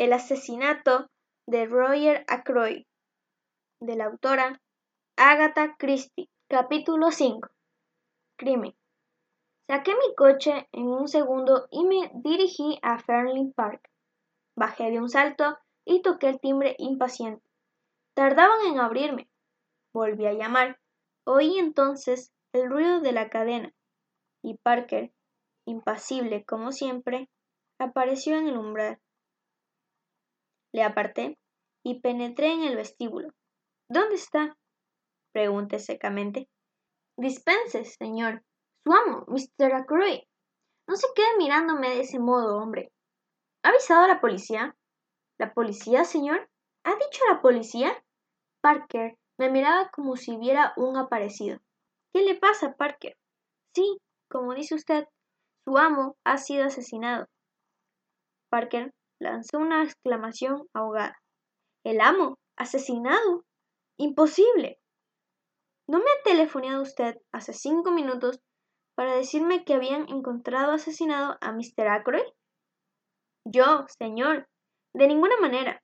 El asesinato de Roger Ackroyd, de la autora Agatha Christie. Capítulo 5. Crimen. Saqué mi coche en un segundo y me dirigí a Fernley Park. Bajé de un salto y toqué el timbre impaciente. Tardaban en abrirme. Volví a llamar. Oí entonces el ruido de la cadena y Parker, impasible como siempre, apareció en el umbral. Le aparté y penetré en el vestíbulo. ¿Dónde está? pregunté secamente. Dispense, señor. Su amo, Mr. Ackroyd. No se quede mirándome de ese modo, hombre. ¿Ha avisado a la policía? ¿La policía, señor? ¿Ha dicho la policía? Parker me miraba como si viera un aparecido. ¿Qué le pasa, Parker? Sí, como dice usted, su amo ha sido asesinado. Parker lanzó una exclamación ahogada. ¿El amo? ¿Asesinado? Imposible. ¿No me ha telefoneado usted hace cinco minutos para decirme que habían encontrado asesinado a Mr. Ackroyd? Yo, señor, de ninguna manera.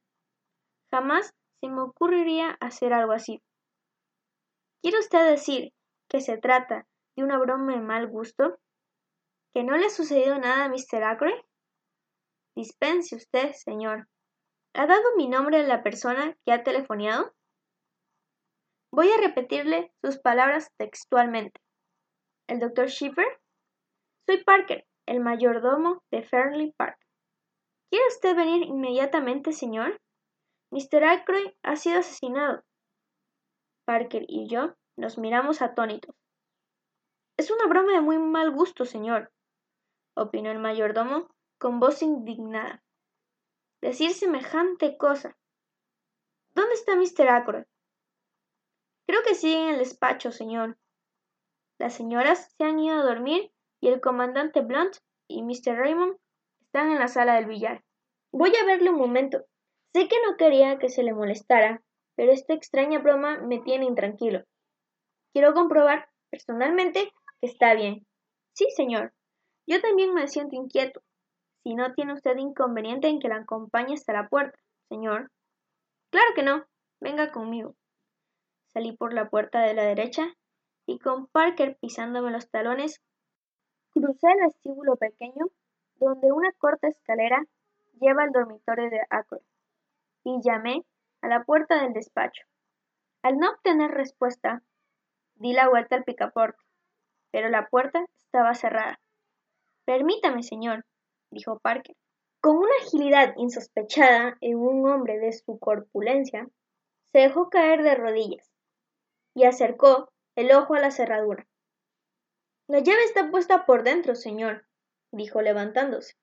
Jamás se me ocurriría hacer algo así. ¿Quiere usted decir que se trata de una broma de mal gusto? ¿Que no le ha sucedido nada a Mr. Ackroyd? Dispense usted, señor. ¿Ha dado mi nombre a la persona que ha telefoneado? Voy a repetirle sus palabras textualmente. ¿El doctor Schiffer? Soy Parker, el mayordomo de Fernley Park. ¿Quiere usted venir inmediatamente, señor? Mr. Ackroyd ha sido asesinado. Parker y yo nos miramos atónitos. Es una broma de muy mal gusto, señor, opinó el mayordomo con voz indignada. Decir semejante cosa. ¿Dónde está Mr. Ackroyd? Creo que sigue en el despacho, señor. Las señoras se han ido a dormir y el comandante Blunt y Mr. Raymond están en la sala del billar. Voy a verle un momento. Sé que no quería que se le molestara, pero esta extraña broma me tiene intranquilo. Quiero comprobar personalmente que está bien. Sí, señor. Yo también me siento inquieto. Si no tiene usted inconveniente en que la acompañe hasta la puerta, señor. Claro que no. Venga conmigo. Salí por la puerta de la derecha y con Parker pisándome los talones, crucé el vestíbulo pequeño donde una corta escalera lleva al dormitorio de Ackroyd y llamé a la puerta del despacho. Al no obtener respuesta, di la vuelta al picaporte, pero la puerta estaba cerrada. Permítame, señor, dijo Parker. Con una agilidad insospechada en un hombre de su corpulencia, se dejó caer de rodillas y acercó el ojo a la cerradura. La llave está puesta por dentro, señor, dijo levantándose.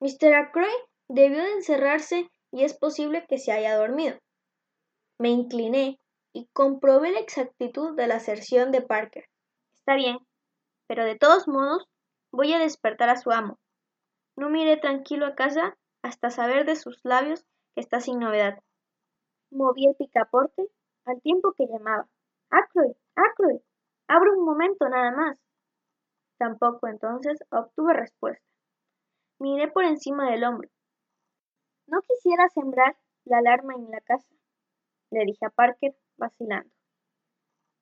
Mr. Ackroyd debió de encerrarse y es posible que se haya dormido. Me incliné y comprobé la exactitud de la aserción de Parker. Está bien, pero de todos modos voy a despertar a su amo. No miré tranquilo a casa hasta saber de sus labios que está sin novedad. Moví el picaporte al tiempo que llamaba. Ackroyd, Ackroyd, abro un momento nada más. Tampoco entonces obtuve respuesta. Miré por encima del hombro. No quisiera sembrar la alarma en la casa, le dije a Parker, vacilando.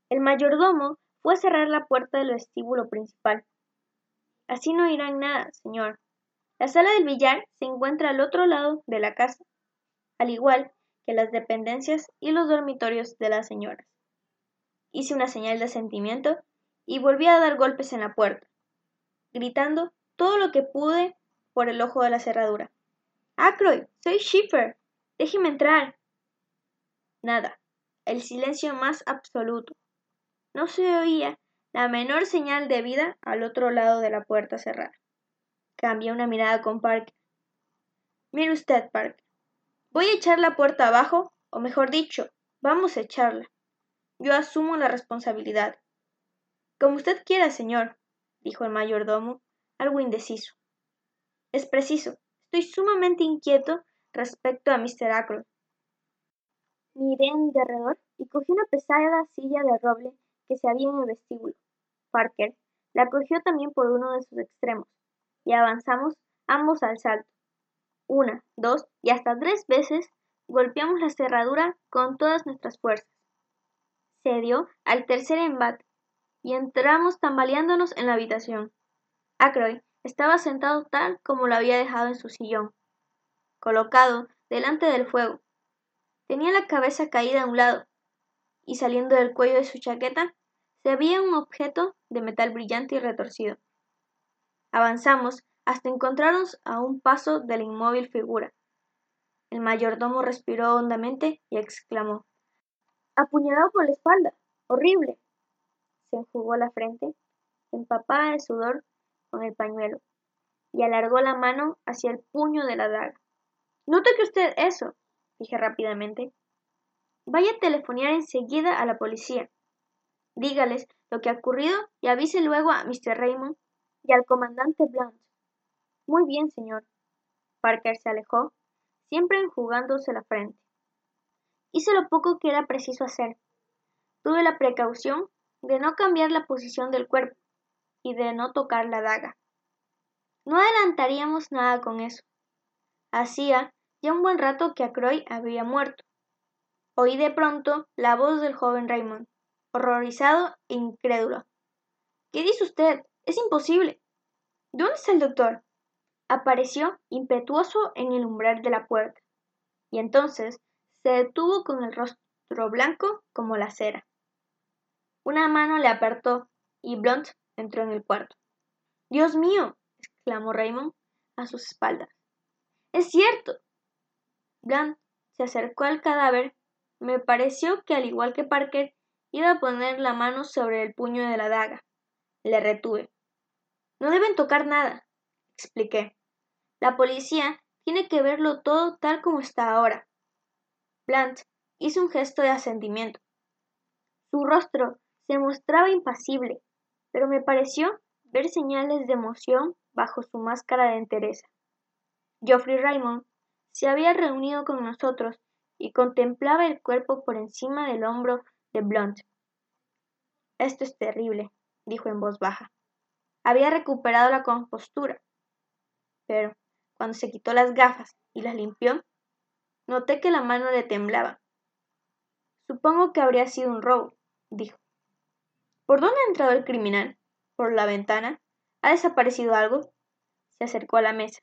El mayordomo fue a cerrar la puerta del vestíbulo principal. Así no irán nada, señor. La sala del billar se encuentra al otro lado de la casa, al igual que las dependencias y los dormitorios de las señoras. Hice una señal de asentimiento y volví a dar golpes en la puerta, gritando todo lo que pude por el ojo de la cerradura. Ackroyd, soy Schiffer. Déjeme entrar. Nada. El silencio más absoluto. No se oía la menor señal de vida al otro lado de la puerta cerrada. Cambié una mirada con Parker. Mire usted, Parker. Voy a echar la puerta abajo, o mejor dicho, vamos a echarla. Yo asumo la responsabilidad. Como usted quiera, señor, dijo el mayordomo, algo indeciso. Es preciso, estoy sumamente inquieto respecto a Mr. Ackroyd. Miré en derredor y cogí una pesada silla de roble que se había en el vestíbulo. Parker la cogió también por uno de sus extremos y avanzamos ambos al salto. Una, dos y hasta tres veces golpeamos la cerradura con todas nuestras fuerzas. Se dio al tercer embate y entramos tambaleándonos en la habitación. Ackroyd estaba sentado tal como lo había dejado en su sillón, colocado delante del fuego. Tenía la cabeza caída a un lado y saliendo del cuello de su chaqueta se veía un objeto de metal brillante y retorcido. Avanzamos hasta encontrarnos a un paso de la inmóvil figura. El mayordomo respiró hondamente y exclamó Apuñalado por la espalda. Horrible. Se enjugó la frente, empapada de sudor, con el pañuelo, y alargó la mano hacia el puño de la daga. No toque usted eso, dije rápidamente. Vaya a telefonear enseguida a la policía. Dígales lo que ha ocurrido y avise luego a Mr. Raymond y al comandante Blunt. Muy bien, señor. Parker se alejó, siempre enjugándose la frente. Hice lo poco que era preciso hacer. Tuve la precaución de no cambiar la posición del cuerpo y de no tocar la daga. No adelantaríamos nada con eso. Hacía ya un buen rato que Acroy había muerto. Oí de pronto la voz del joven Raymond, horrorizado e incrédulo. ¿Qué dice usted? Es imposible. ¿Dónde está el doctor? Apareció impetuoso en el umbral de la puerta, y entonces se detuvo con el rostro blanco como la cera. Una mano le apartó y Blunt entró en el cuarto. Dios mío, exclamó Raymond a sus espaldas. Es cierto. Blunt se acercó al cadáver. Me pareció que al igual que Parker iba a poner la mano sobre el puño de la daga. Le retuve. No deben tocar nada, expliqué. La policía tiene que verlo todo tal como está ahora. Blunt hizo un gesto de asentimiento. Su rostro se mostraba impasible, pero me pareció ver señales de emoción bajo su máscara de entereza. Geoffrey Raymond se había reunido con nosotros y contemplaba el cuerpo por encima del hombro de Blunt. Esto es terrible, dijo en voz baja. Había recuperado la compostura, pero cuando se quitó las gafas y las limpió, noté que la mano le temblaba. Supongo que habría sido un robo, dijo. ¿Por dónde ha entrado el criminal? ¿Por la ventana? ¿Ha desaparecido algo? Se acercó a la mesa.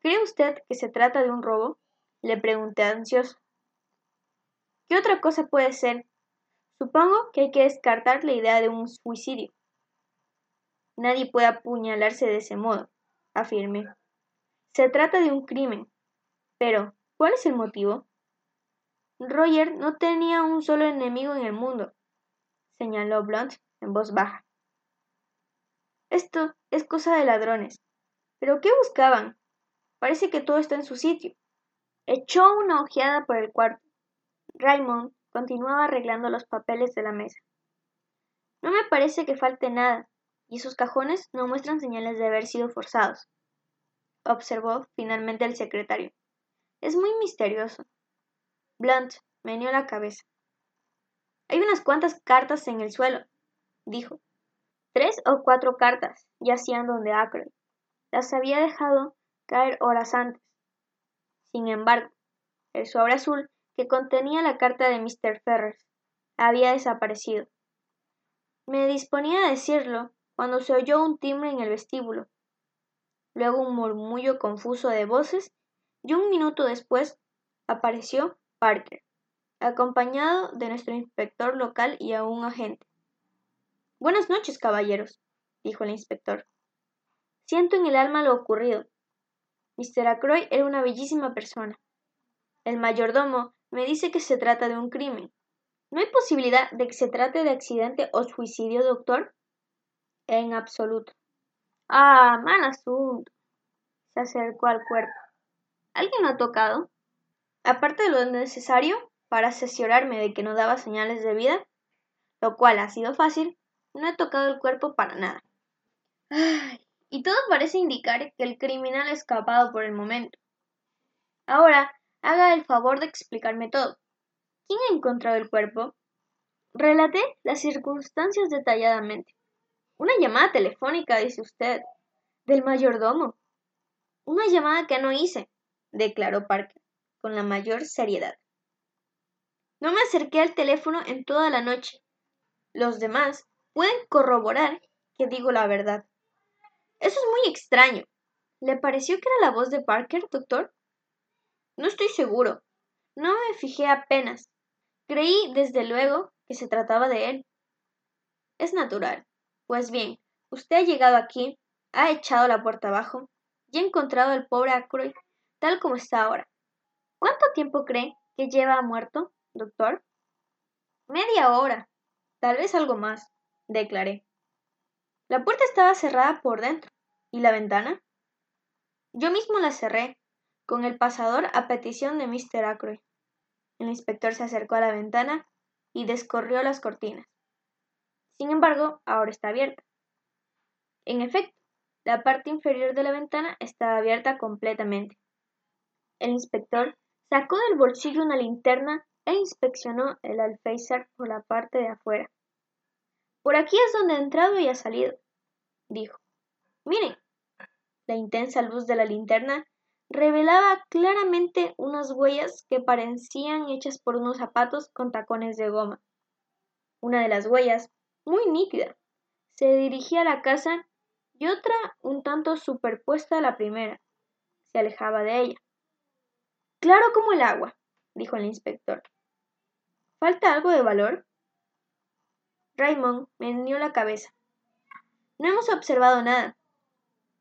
¿Cree usted que se trata de un robo? Le pregunté ansioso. ¿Qué otra cosa puede ser? Supongo que hay que descartar la idea de un suicidio. Nadie puede apuñalarse de ese modo, afirmé. Se trata de un crimen. Pero, ¿cuál es el motivo? Roger no tenía un solo enemigo en el mundo señaló Blunt en voz baja. Esto es cosa de ladrones. ¿Pero qué buscaban? Parece que todo está en su sitio. Echó una ojeada por el cuarto. Raymond continuaba arreglando los papeles de la mesa. No me parece que falte nada, y esos cajones no muestran señales de haber sido forzados, observó finalmente el secretario. Es muy misterioso. Blunt meneó la cabeza. Hay unas cuantas cartas en el suelo, dijo. Tres o cuatro cartas yacían donde Ackroyd. Las había dejado caer horas antes. Sin embargo, el sobre azul que contenía la carta de Mr. Ferrers había desaparecido. Me disponía a decirlo cuando se oyó un timbre en el vestíbulo, luego un murmullo confuso de voces y un minuto después apareció Parker acompañado de nuestro inspector local y a un agente. Buenas noches, caballeros, dijo el inspector. Siento en el alma lo ocurrido. Mr. Acroy era una bellísima persona. El mayordomo me dice que se trata de un crimen. ¿No hay posibilidad de que se trate de accidente o suicidio, doctor? En absoluto. Ah, mal asunto. Se acercó al cuerpo. ¿Alguien lo ha tocado? Aparte de lo necesario, para asesorarme de que no daba señales de vida, lo cual ha sido fácil, no he tocado el cuerpo para nada. y todo parece indicar que el criminal ha escapado por el momento. Ahora, haga el favor de explicarme todo. ¿Quién ha encontrado el cuerpo? Relaté las circunstancias detalladamente. Una llamada telefónica, dice usted, del mayordomo. Una llamada que no hice, declaró Parker, con la mayor seriedad. No me acerqué al teléfono en toda la noche. Los demás pueden corroborar que digo la verdad. Eso es muy extraño. ¿Le pareció que era la voz de Parker, doctor? No estoy seguro. No me fijé apenas. Creí, desde luego, que se trataba de él. Es natural. Pues bien, usted ha llegado aquí, ha echado la puerta abajo y ha encontrado al pobre Ackroyd tal como está ahora. ¿Cuánto tiempo cree que lleva muerto, doctor? Media hora, tal vez algo más, declaré. La puerta estaba cerrada por dentro. ¿Y la ventana? Yo mismo la cerré, con el pasador a petición de Mr. Ackroyd. El inspector se acercó a la ventana y descorrió las cortinas. Sin embargo, ahora está abierta. En efecto, la parte inferior de la ventana estaba abierta completamente. El inspector sacó del bolsillo una linterna e inspeccionó el alféizar por la parte de afuera. Por aquí es donde ha entrado y ha salido, dijo. Miren. La intensa luz de la linterna revelaba claramente unas huellas que parecían hechas por unos zapatos con tacones de goma. Una de las huellas, muy nítida, se dirigía a la casa y otra, un tanto superpuesta a la primera, se alejaba de ella. Claro como el agua, dijo el inspector. ¿Falta algo de valor? Raymond meneó la cabeza. No hemos observado nada.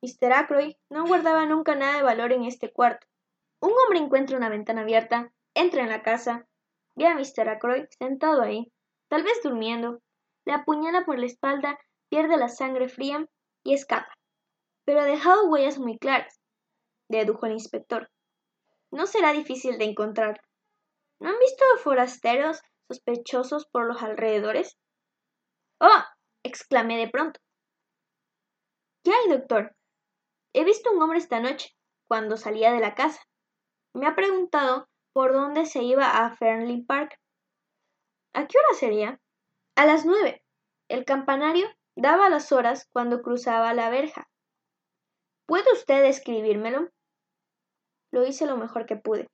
Mr. Ackroyd no guardaba nunca nada de valor en este cuarto. Un hombre encuentra una ventana abierta, entra en la casa, ve a Mr. Ackroyd sentado ahí, tal vez durmiendo, le apuñala por la espalda, pierde la sangre fría y escapa. Pero ha dejado huellas muy claras, dedujo el inspector. No será difícil de encontrar. ¿No han visto forasteros sospechosos por los alrededores? ¡Oh! exclamé de pronto. ¿Qué hay, doctor? He visto un hombre esta noche, cuando salía de la casa. Me ha preguntado por dónde se iba a Fernley Park. ¿A qué hora sería? A las nueve. El campanario daba las horas cuando cruzaba la verja. ¿Puede usted escribírmelo? Lo hice lo mejor que pude.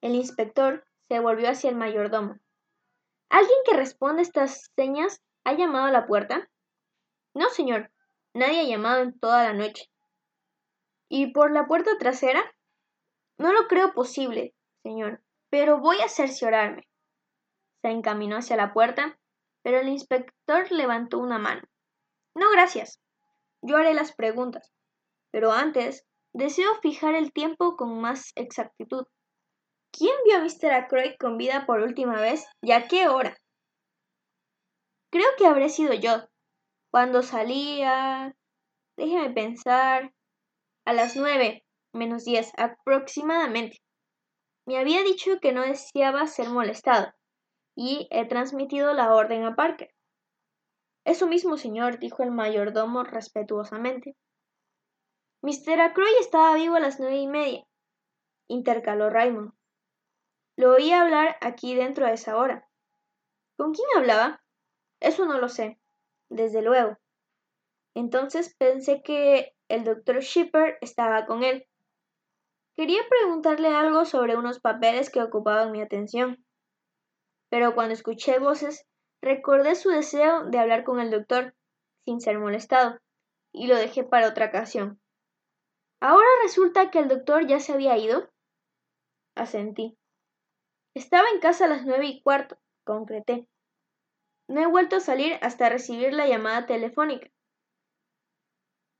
El inspector se volvió hacia el mayordomo. ¿Alguien que responda estas señas ha llamado a la puerta? No, señor. Nadie ha llamado en toda la noche. ¿Y por la puerta trasera? No lo creo posible, señor, pero voy a cerciorarme. Se encaminó hacia la puerta, pero el inspector levantó una mano. No, gracias. Yo haré las preguntas. Pero antes, deseo fijar el tiempo con más exactitud. ¿Quién vio a Mr. Ackroyd con vida por última vez y a qué hora? Creo que habré sido yo. Cuando salía... Déjeme pensar a las nueve menos diez aproximadamente. Me había dicho que no deseaba ser molestado, y he transmitido la orden a Parker. Eso mismo, señor, dijo el mayordomo respetuosamente. Mr. Acroy estaba vivo a las nueve y media, intercaló Raymond. Lo oí hablar aquí dentro a esa hora. ¿Con quién hablaba? Eso no lo sé, desde luego. Entonces pensé que el doctor Shipper estaba con él. Quería preguntarle algo sobre unos papeles que ocupaban mi atención. Pero cuando escuché voces, recordé su deseo de hablar con el doctor, sin ser molestado, y lo dejé para otra ocasión. ¿Ahora resulta que el doctor ya se había ido? Asentí. Estaba en casa a las nueve y cuarto, concreté. No he vuelto a salir hasta recibir la llamada telefónica.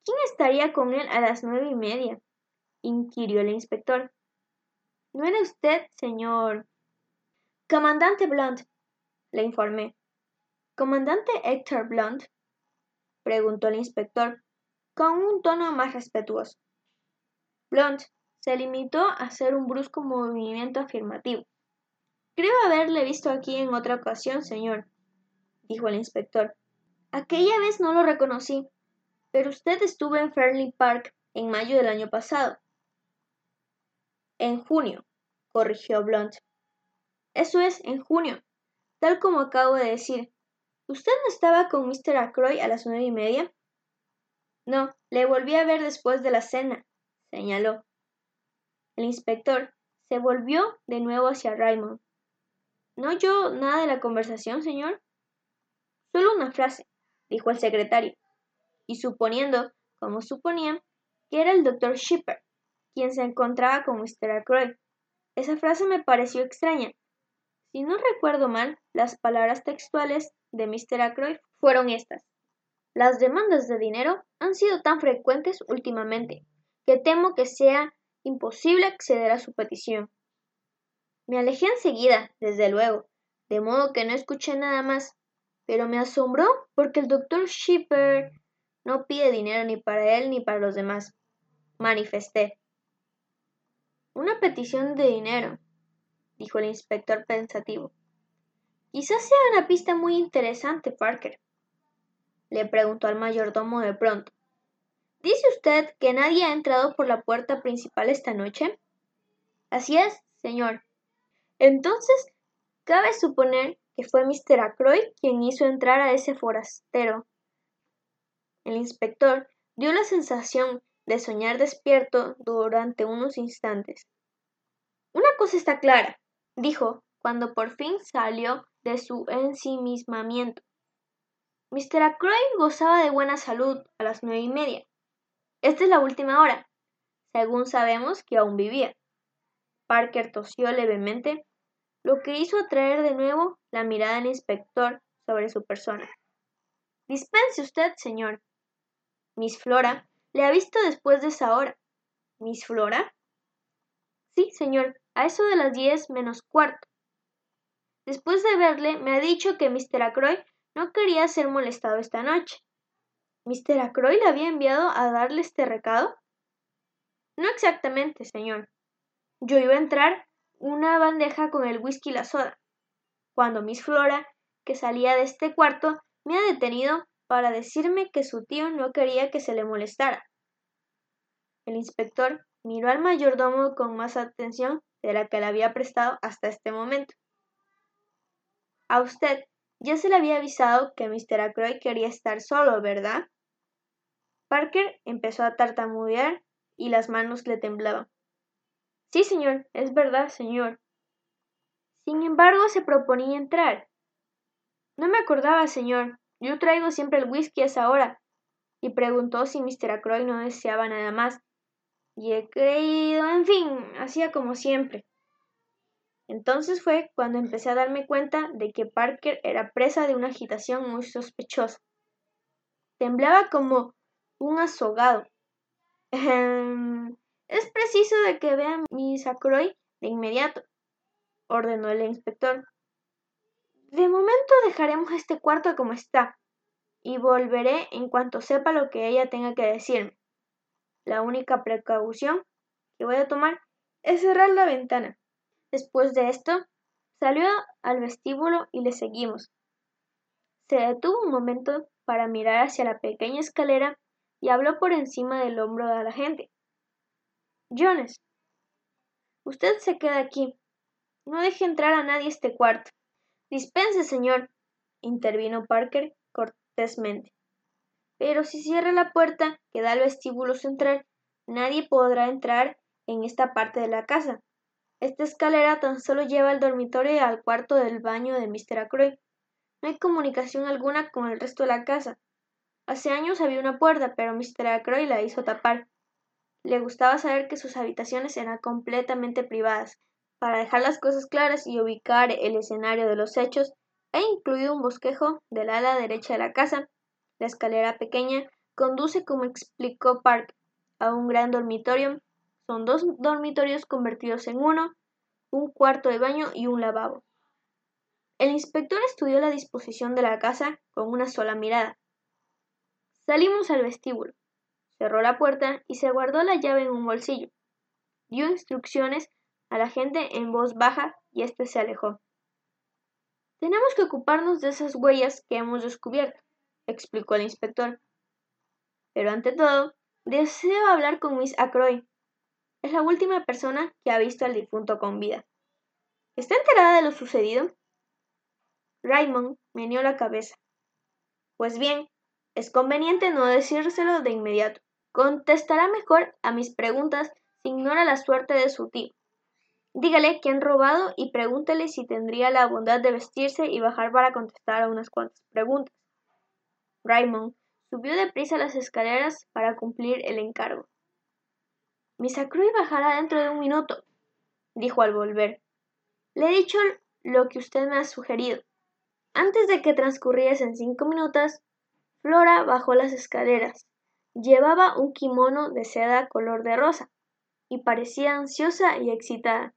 ¿Quién estaría con él a las nueve y media? inquirió el inspector. ¿No era usted, señor? Comandante Blunt, le informé. ¿Comandante Héctor Blunt? preguntó el inspector, con un tono más respetuoso. Blunt se limitó a hacer un brusco movimiento afirmativo. Creo haberle visto aquí en otra ocasión, señor, dijo el inspector. Aquella vez no lo reconocí, pero usted estuvo en Fernley Park en mayo del año pasado. En junio, corrigió Blunt. Eso es, en junio, tal como acabo de decir. ¿Usted no estaba con Mr. Ackroyd a las nueve y media? No, le volví a ver después de la cena, señaló. El inspector se volvió de nuevo hacia Raymond. ¿No oyó nada de la conversación, señor? Solo una frase, dijo el secretario, y suponiendo, como suponían, que era el doctor Shipper, quien se encontraba con Mr. Ackroyd. Esa frase me pareció extraña. Si no recuerdo mal, las palabras textuales de Mr. Ackroyd fueron estas. Las demandas de dinero han sido tan frecuentes últimamente que temo que sea imposible acceder a su petición. Me alejé enseguida, desde luego, de modo que no escuché nada más, pero me asombró porque el doctor Shipper no pide dinero ni para él ni para los demás. Manifesté. Una petición de dinero, dijo el inspector pensativo. Quizás sea una pista muy interesante, Parker. Le preguntó al mayordomo de pronto. ¿Dice usted que nadie ha entrado por la puerta principal esta noche? Así es, señor. Entonces, cabe suponer que fue Mr. Ackroyd quien hizo entrar a ese forastero. El inspector dio la sensación de soñar despierto durante unos instantes. Una cosa está clara, dijo, cuando por fin salió de su ensimismamiento. Mr. Ackroyd gozaba de buena salud a las nueve y media. Esta es la última hora, según sabemos que aún vivía. Parker tosió levemente, lo que hizo atraer de nuevo la mirada del inspector sobre su persona. Dispense usted, señor. Miss Flora le ha visto después de esa hora. ¿Miss Flora? Sí, señor, a eso de las diez menos cuarto. Después de verle, me ha dicho que Mr. Ackroyd no quería ser molestado esta noche. ¿Mr. Ackroyd le había enviado a darle este recado? No exactamente, señor. Yo iba a entrar una bandeja con el whisky y la soda, cuando Miss Flora, que salía de este cuarto, me ha detenido para decirme que su tío no quería que se le molestara. El inspector miró al mayordomo con más atención de la que le había prestado hasta este momento. A usted ya se le había avisado que Mr. Ackroyd quería estar solo, ¿verdad? Parker empezó a tartamudear y las manos le temblaban. Sí, señor, es verdad, señor. Sin embargo, se proponía entrar. No me acordaba, señor. Yo traigo siempre el whisky a esa hora. Y preguntó si Mr. Ackroyd no deseaba nada más. Y he creído, en fin, hacía como siempre. Entonces fue cuando empecé a darme cuenta de que Parker era presa de una agitación muy sospechosa. Temblaba como un azogado. Es preciso de que vean Miss Ackroyd de inmediato, ordenó el inspector. De momento dejaremos este cuarto como está, y volveré en cuanto sepa lo que ella tenga que decirme. La única precaución que voy a tomar es cerrar la ventana. Después de esto, salió al vestíbulo y le seguimos. Se detuvo un momento para mirar hacia la pequeña escalera y habló por encima del hombro de la gente. Jones, usted se queda aquí. No deje entrar a nadie este cuarto. Dispense, señor, intervino Parker cortésmente. Pero si cierra la puerta que da al vestíbulo central, nadie podrá entrar en esta parte de la casa. Esta escalera tan solo lleva al dormitorio y al cuarto del baño de Mr. Ackroyd. No hay comunicación alguna con el resto de la casa. Hace años había una puerta, pero Mr. Ackroyd la hizo tapar. Le gustaba saber que sus habitaciones eran completamente privadas. Para dejar las cosas claras y ubicar el escenario de los hechos, he incluido un bosquejo del ala derecha de la casa. La escalera pequeña conduce, como explicó Park, a un gran dormitorio. Son dos dormitorios convertidos en uno, un cuarto de baño y un lavabo. El inspector estudió la disposición de la casa con una sola mirada. Salimos al vestíbulo cerró la puerta y se guardó la llave en un bolsillo. Dio instrucciones a la gente en voz baja y éste se alejó. Tenemos que ocuparnos de esas huellas que hemos descubierto, explicó el inspector. Pero ante todo, deseo hablar con Miss Ackroyd. Es la última persona que ha visto al difunto con vida. ¿Está enterada de lo sucedido? Raymond meneó la cabeza. Pues bien, es conveniente no decírselo de inmediato. Contestará mejor a mis preguntas si ignora la suerte de su tío. Dígale que robado y pregúntele si tendría la bondad de vestirse y bajar para contestar a unas cuantas preguntas. Raymond subió deprisa las escaleras para cumplir el encargo. Miss Acroy bajará dentro de un minuto, dijo al volver. Le he dicho lo que usted me ha sugerido. Antes de que transcurriesen cinco minutos, Flora bajó las escaleras. Llevaba un kimono de seda color de rosa y parecía ansiosa y excitada.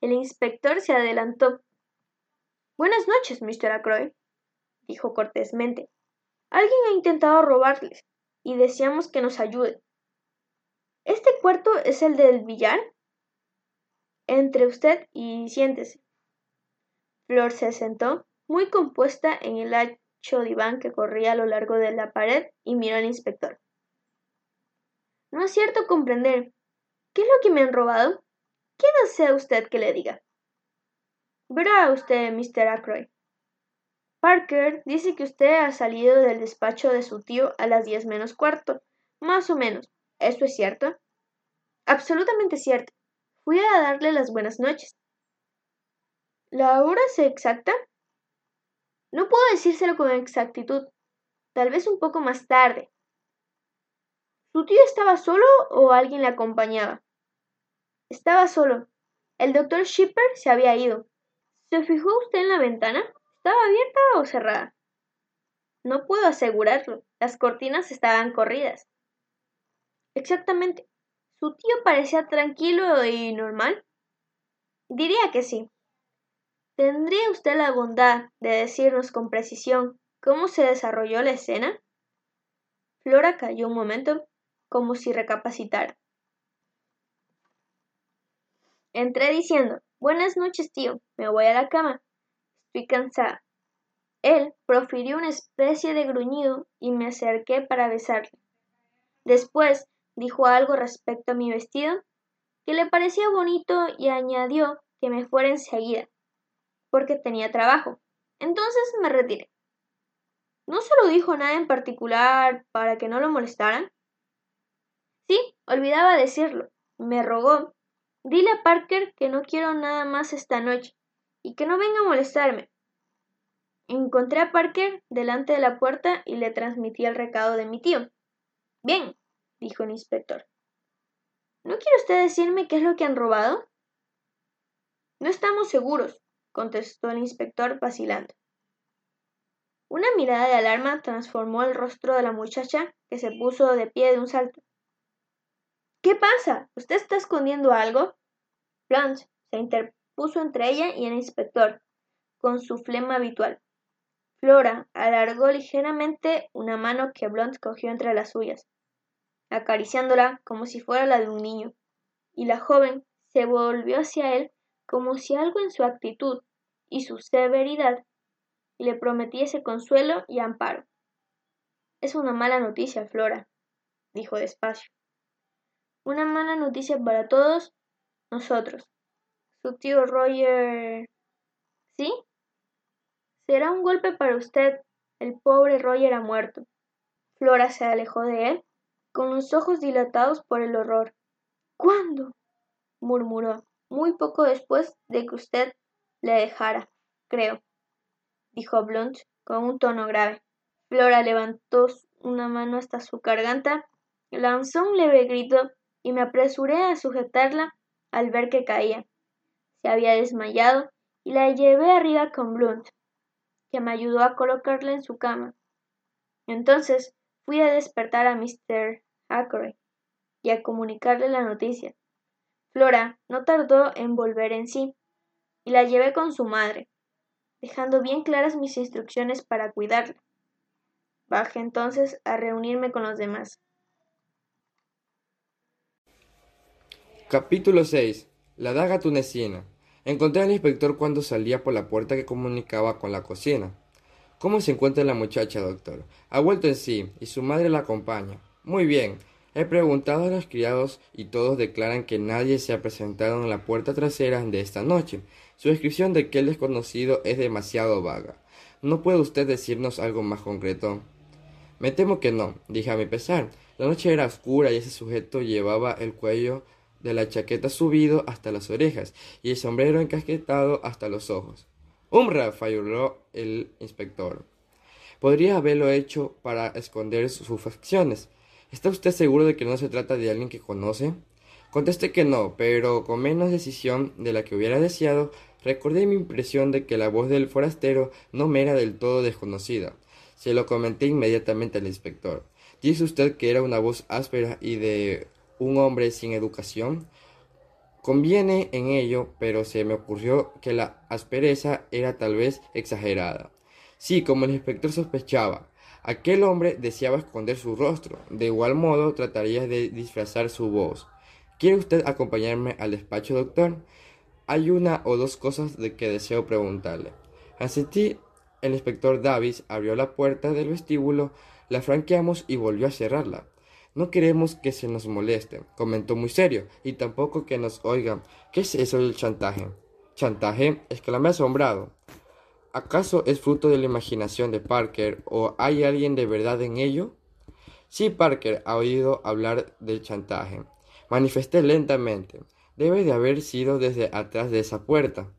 El inspector se adelantó. Buenas noches, Mr. Acroy, dijo cortésmente. Alguien ha intentado robarles y deseamos que nos ayude. ¿Este cuarto es el del billar? Entre usted y siéntese. Flor se sentó, muy compuesta en el ancho diván que corría a lo largo de la pared, y miró al inspector. No es cierto comprender. ¿Qué es lo que me han robado? ¿Qué desea usted que le diga? Verá usted, Mr. Ackroyd. Parker dice que usted ha salido del despacho de su tío a las diez menos cuarto, más o menos. ¿Esto es cierto? Absolutamente cierto. Fui a darle las buenas noches. ¿La hora es exacta? No puedo decírselo con exactitud. Tal vez un poco más tarde. ¿Su tío estaba solo o alguien le acompañaba? Estaba solo. El doctor Shipper se había ido. ¿Se fijó usted en la ventana? ¿Estaba abierta o cerrada? No puedo asegurarlo. Las cortinas estaban corridas. Exactamente. ¿Su tío parecía tranquilo y normal? Diría que sí. ¿Tendría usted la bondad de decirnos con precisión cómo se desarrolló la escena? Flora cayó un momento, como si recapacitara. Entré diciendo Buenas noches, tío. Me voy a la cama. Cansada. Él profirió una especie de gruñido y me acerqué para besarle. Después dijo algo respecto a mi vestido que le parecía bonito y añadió que me fuera enseguida, porque tenía trabajo. Entonces me retiré. ¿No se lo dijo nada en particular para que no lo molestaran? Sí, olvidaba decirlo. Me rogó. Dile a Parker que no quiero nada más esta noche y que no venga a molestarme. Encontré a Parker delante de la puerta y le transmití el recado de mi tío. Bien, dijo el inspector. ¿No quiere usted decirme qué es lo que han robado? No estamos seguros, contestó el inspector vacilando. Una mirada de alarma transformó el rostro de la muchacha, que se puso de pie de un salto. ¿Qué pasa? ¿Usted está escondiendo algo? Blanche se interpuso entre ella y el inspector, con su flema habitual. Flora alargó ligeramente una mano que Blunt cogió entre las suyas acariciándola como si fuera la de un niño, y la joven se volvió hacia él como si algo en su actitud y su severidad le prometiese consuelo y amparo. Es una mala noticia, Flora, dijo despacio. Una mala noticia para todos nosotros. Su tío Roger. ¿Sí? Será un golpe para usted. El pobre Roger ha muerto. Flora se alejó de él con los ojos dilatados por el horror. ¿Cuándo? murmuró, muy poco después de que usted le dejara, creo, dijo Blunt con un tono grave. Flora levantó una mano hasta su garganta, lanzó un leve grito y me apresuré a sujetarla al ver que caía. Había desmayado y la llevé arriba con Blunt, que me ayudó a colocarla en su cama. Entonces fui a despertar a Mr y a comunicarle la noticia. Flora no tardó en volver en sí, y la llevé con su madre, dejando bien claras mis instrucciones para cuidarla. Bajé entonces a reunirme con los demás. Capítulo 6. La daga tunecina. Encontré al inspector cuando salía por la puerta que comunicaba con la cocina. ¿Cómo se encuentra la muchacha, doctor? Ha vuelto en sí, y su madre la acompaña. Muy bien. He preguntado a los criados y todos declaran que nadie se ha presentado en la puerta trasera de esta noche. Su descripción de aquel desconocido es demasiado vaga. ¿No puede usted decirnos algo más concreto? Me temo que no, dije a mi pesar. La noche era oscura y ese sujeto llevaba el cuello de la chaqueta subido hasta las orejas y el sombrero encasquetado hasta los ojos. ¡Umra! falló el inspector. Podría haberlo hecho para esconder sus facciones. ¿Está usted seguro de que no se trata de alguien que conoce? Contesté que no, pero con menos decisión de la que hubiera deseado, recordé mi impresión de que la voz del forastero no me era del todo desconocida. Se lo comenté inmediatamente al inspector. Dice usted que era una voz áspera y de un hombre sin educación. Conviene en ello, pero se me ocurrió que la aspereza era tal vez exagerada. Sí, como el inspector sospechaba, aquel hombre deseaba esconder su rostro. De igual modo trataría de disfrazar su voz. ¿Quiere usted acompañarme al despacho, doctor? Hay una o dos cosas de que deseo preguntarle. Asistí. El inspector Davis abrió la puerta del vestíbulo, la franqueamos y volvió a cerrarla. No queremos que se nos moleste, comentó muy serio, y tampoco que nos oigan. ¿Qué es eso del chantaje? ¿Chantaje? exclamé asombrado. ¿Acaso es fruto de la imaginación de Parker o hay alguien de verdad en ello? Sí, Parker ha oído hablar del chantaje. Manifesté lentamente. Debe de haber sido desde atrás de esa puerta.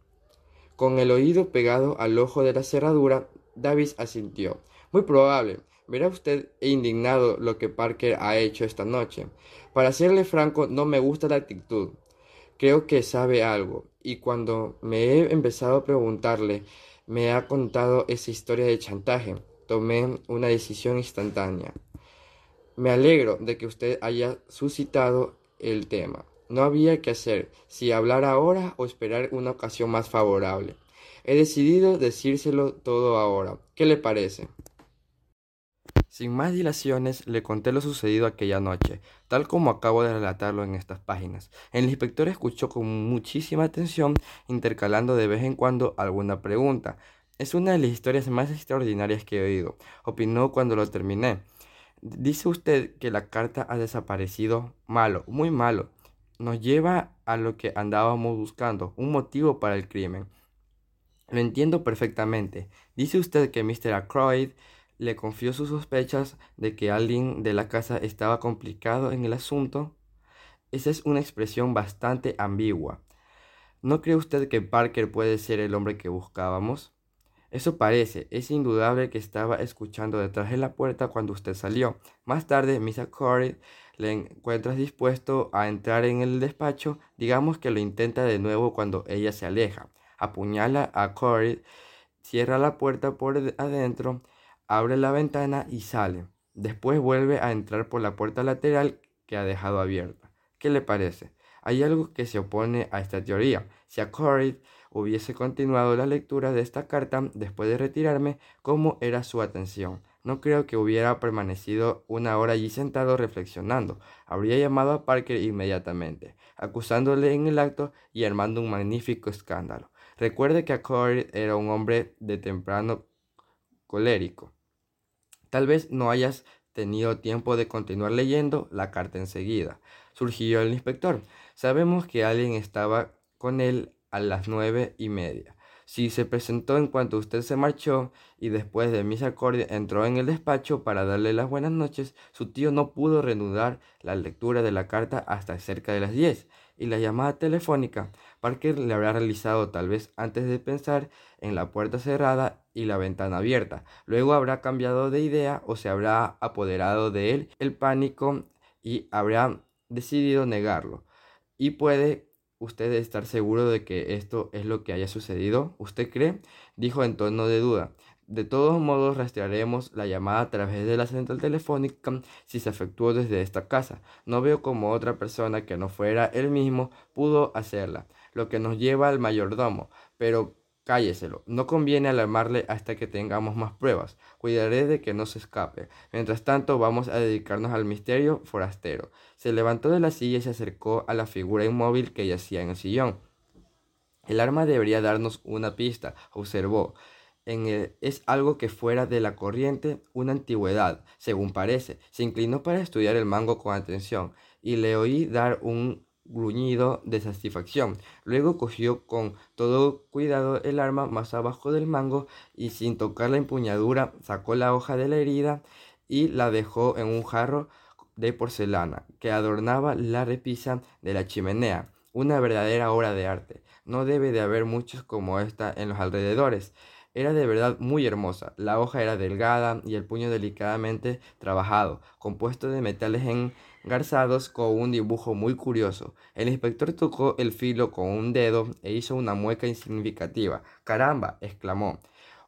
Con el oído pegado al ojo de la cerradura, Davis asintió. Muy probable. Verá usted indignado lo que Parker ha hecho esta noche. Para serle franco, no me gusta la actitud. Creo que sabe algo, y cuando me he empezado a preguntarle, me ha contado esa historia de chantaje. Tomé una decisión instantánea. Me alegro de que usted haya suscitado el tema. No había que hacer si hablar ahora o esperar una ocasión más favorable. He decidido decírselo todo ahora. ¿Qué le parece? Sin más dilaciones, le conté lo sucedido aquella noche, tal como acabo de relatarlo en estas páginas. El inspector escuchó con muchísima atención, intercalando de vez en cuando alguna pregunta. Es una de las historias más extraordinarias que he oído, opinó cuando lo terminé. Dice usted que la carta ha desaparecido. Malo, muy malo. Nos lleva a lo que andábamos buscando, un motivo para el crimen. Lo entiendo perfectamente. Dice usted que Mr. Ackroyd le confió sus sospechas de que alguien de la casa estaba complicado en el asunto. Esa es una expresión bastante ambigua. ¿No cree usted que Parker puede ser el hombre que buscábamos? Eso parece. Es indudable que estaba escuchando detrás de la puerta cuando usted salió. Más tarde, Miss Ackroyd le encuentras dispuesto a entrar en el despacho. Digamos que lo intenta de nuevo cuando ella se aleja. Apuñala a Corey, cierra la puerta por adentro abre la ventana y sale. Después vuelve a entrar por la puerta lateral que ha dejado abierta. ¿Qué le parece? Hay algo que se opone a esta teoría. Si a Corey hubiese continuado la lectura de esta carta después de retirarme, ¿cómo era su atención? No creo que hubiera permanecido una hora allí sentado reflexionando. Habría llamado a Parker inmediatamente, acusándole en el acto y armando un magnífico escándalo. Recuerde que Corey era un hombre de temprano colérico. Tal vez no hayas tenido tiempo de continuar leyendo la carta enseguida. Surgió el inspector. Sabemos que alguien estaba con él a las nueve y media. Si se presentó en cuanto usted se marchó y después de misericordia entró en el despacho para darle las buenas noches, su tío no pudo reanudar la lectura de la carta hasta cerca de las diez y la llamada telefónica Parker le habrá realizado tal vez antes de pensar en la puerta cerrada y la ventana abierta. Luego habrá cambiado de idea o se habrá apoderado de él el pánico y habrá decidido negarlo. Y puede usted estar seguro de que esto es lo que haya sucedido. ¿Usted cree? Dijo en tono de duda. De todos modos, rastrearemos la llamada a través de la central telefónica si se efectuó desde esta casa. No veo cómo otra persona que no fuera él mismo pudo hacerla, lo que nos lleva al mayordomo. Pero cálleselo, no conviene alarmarle hasta que tengamos más pruebas. Cuidaré de que no se escape. Mientras tanto, vamos a dedicarnos al misterio forastero. Se levantó de la silla y se acercó a la figura inmóvil que yacía en el sillón. El arma debería darnos una pista, observó es algo que fuera de la corriente, una antigüedad, según parece. Se inclinó para estudiar el mango con atención y le oí dar un gruñido de satisfacción. Luego cogió con todo cuidado el arma más abajo del mango y sin tocar la empuñadura sacó la hoja de la herida y la dejó en un jarro de porcelana que adornaba la repisa de la chimenea, una verdadera obra de arte. No debe de haber muchos como esta en los alrededores. Era de verdad muy hermosa. La hoja era delgada y el puño delicadamente trabajado, compuesto de metales engarzados con un dibujo muy curioso. El inspector tocó el filo con un dedo e hizo una mueca insignificativa. ¡Caramba! exclamó.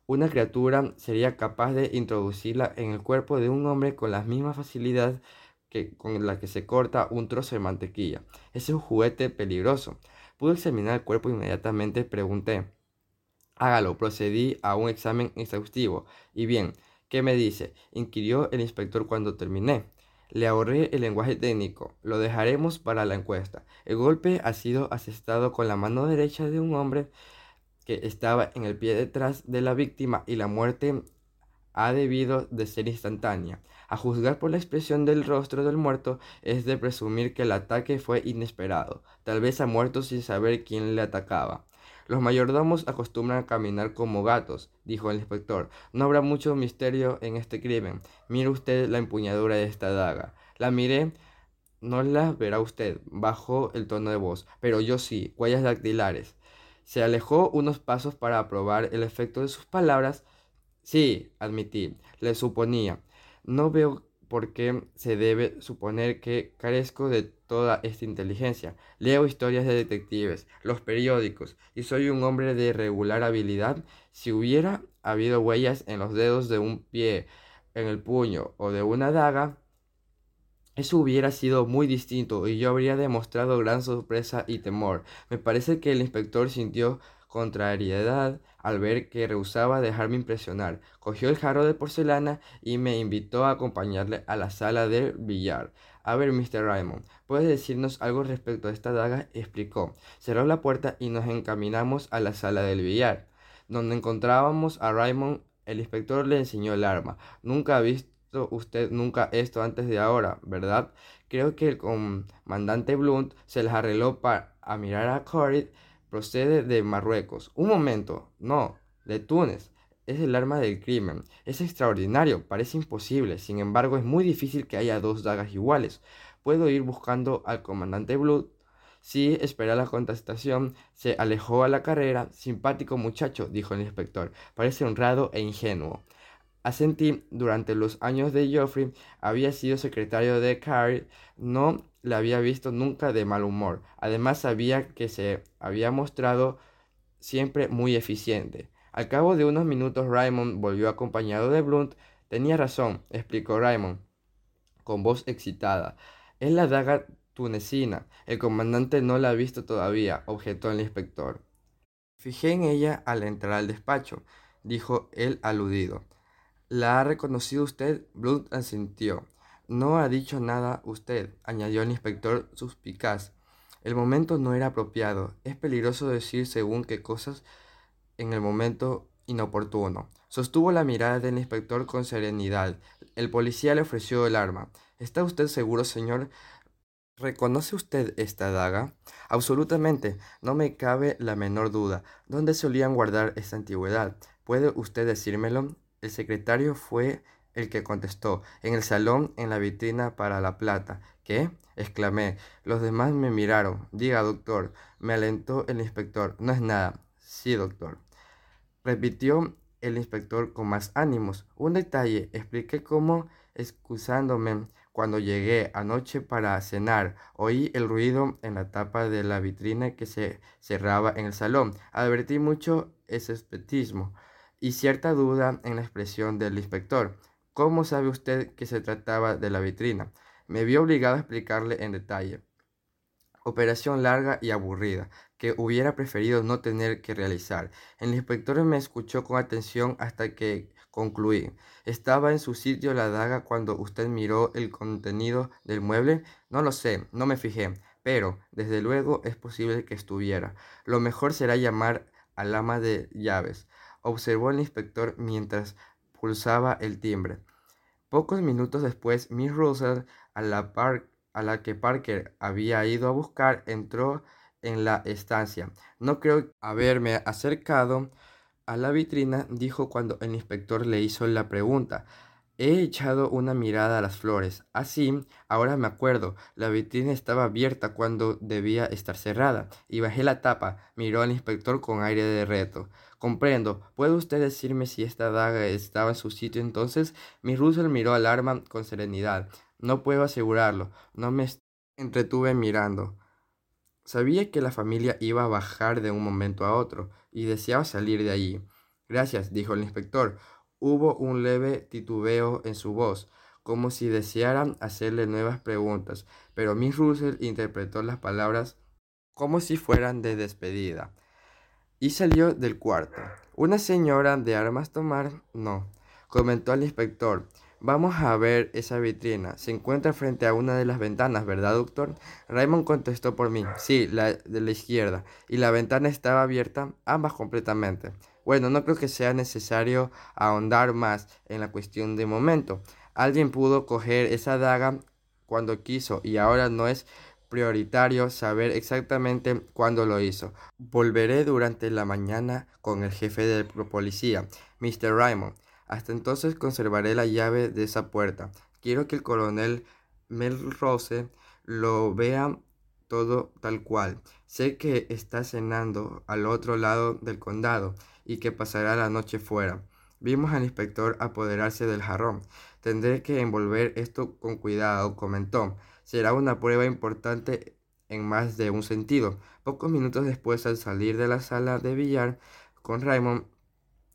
Una criatura sería capaz de introducirla en el cuerpo de un hombre con la misma facilidad que con la que se corta un trozo de mantequilla. Es un juguete peligroso. Pude examinar el cuerpo inmediatamente. Pregunté. Hágalo, procedí a un examen exhaustivo. Y bien, ¿qué me dice? inquirió el inspector cuando terminé. Le ahorré el lenguaje técnico. Lo dejaremos para la encuesta. El golpe ha sido asestado con la mano derecha de un hombre que estaba en el pie detrás de la víctima y la muerte ha debido de ser instantánea. A juzgar por la expresión del rostro del muerto, es de presumir que el ataque fue inesperado. Tal vez ha muerto sin saber quién le atacaba. Los mayordomos acostumbran a caminar como gatos, dijo el inspector. No habrá mucho misterio en este crimen. Mire usted la empuñadura de esta daga. La miré. No la verá usted, bajó el tono de voz, pero yo sí, huellas dactilares. Se alejó unos pasos para aprobar el efecto de sus palabras. Sí, admití, le suponía. No veo por qué se debe suponer que carezco de toda esta inteligencia. Leo historias de detectives, los periódicos, y soy un hombre de regular habilidad. Si hubiera habido huellas en los dedos de un pie, en el puño o de una daga, eso hubiera sido muy distinto y yo habría demostrado gran sorpresa y temor. Me parece que el inspector sintió contrariedad al ver que rehusaba dejarme impresionar. Cogió el jarro de porcelana y me invitó a acompañarle a la sala del billar. A ver, Mr. Raymond, ¿puedes decirnos algo respecto a esta daga? explicó. Cerró la puerta y nos encaminamos a la sala del billar, donde encontrábamos a Raymond. El inspector le enseñó el arma. Nunca ha visto usted nunca esto antes de ahora, ¿verdad? Creo que el comandante Blunt se les arregló para mirar a Corey procede de Marruecos. Un momento, no, de Túnez. Es el arma del crimen. Es extraordinario, parece imposible. Sin embargo, es muy difícil que haya dos dagas iguales. Puedo ir buscando al comandante Blood. Sí, espera la contestación. Se alejó a la carrera. Simpático muchacho, dijo el inspector. Parece honrado e ingenuo. Asentí, durante los años de Geoffrey, había sido secretario de Carrie, no le había visto nunca de mal humor. Además sabía que se había mostrado siempre muy eficiente. Al cabo de unos minutos Raymond volvió acompañado de Blunt. Tenía razón, explicó Raymond, con voz excitada. Es la daga tunecina. El comandante no la ha visto todavía, objetó el inspector. Fijé en ella al entrar al despacho, dijo el aludido. ¿La ha reconocido usted? Blunt asintió. No ha dicho nada usted, añadió el inspector suspicaz. El momento no era apropiado. Es peligroso decir según qué cosas en el momento inoportuno. Sostuvo la mirada del inspector con serenidad. El policía le ofreció el arma. ¿Está usted seguro, señor? ¿Reconoce usted esta daga? Absolutamente, no me cabe la menor duda. ¿Dónde solían guardar esta antigüedad? ¿Puede usted decírmelo? El secretario fue el que contestó, en el salón, en la vitrina para la plata. ¿Qué? exclamé. Los demás me miraron. Diga, doctor. Me alentó el inspector. No es nada. Sí, doctor. Repitió el inspector con más ánimos. Un detalle. Expliqué cómo, excusándome, cuando llegué anoche para cenar, oí el ruido en la tapa de la vitrina que se cerraba en el salón. Advertí mucho espetismo y cierta duda en la expresión del inspector. ¿Cómo sabe usted que se trataba de la vitrina? Me vi obligado a explicarle en detalle. Operación larga y aburrida, que hubiera preferido no tener que realizar. El inspector me escuchó con atención hasta que concluí. ¿Estaba en su sitio la daga cuando usted miró el contenido del mueble? No lo sé, no me fijé, pero desde luego es posible que estuviera. Lo mejor será llamar al ama de llaves observó el inspector mientras pulsaba el timbre. Pocos minutos después, Miss Russell, a la, a la que Parker había ido a buscar, entró en la estancia. No creo haberme acercado a la vitrina, dijo cuando el inspector le hizo la pregunta. He echado una mirada a las flores. Así, ahora me acuerdo, la vitrina estaba abierta cuando debía estar cerrada, y bajé la tapa. Miró al inspector con aire de reto. Comprendo. ¿Puede usted decirme si esta daga estaba en su sitio entonces? Miss Russell miró al arma con serenidad. No puedo asegurarlo. No me entretuve mirando. Sabía que la familia iba a bajar de un momento a otro, y deseaba salir de allí. Gracias, dijo el inspector. Hubo un leve titubeo en su voz, como si desearan hacerle nuevas preguntas, pero Miss Russell interpretó las palabras como si fueran de despedida, y salió del cuarto. ¿Una señora de armas tomar? No, comentó el inspector. Vamos a ver esa vitrina. Se encuentra frente a una de las ventanas, ¿verdad, doctor? Raymond contestó por mí. Sí, la de la izquierda. ¿Y la ventana estaba abierta? Ambas completamente. Bueno, no creo que sea necesario ahondar más en la cuestión de momento. Alguien pudo coger esa daga cuando quiso y ahora no es prioritario saber exactamente cuándo lo hizo. Volveré durante la mañana con el jefe de policía, Mr. Raymond. Hasta entonces conservaré la llave de esa puerta. Quiero que el coronel Melrose lo vea todo tal cual. Sé que está cenando al otro lado del condado y que pasará la noche fuera. Vimos al inspector apoderarse del jarrón. Tendré que envolver esto con cuidado, comentó. Será una prueba importante en más de un sentido. Pocos minutos después, al salir de la sala de billar con Raymond,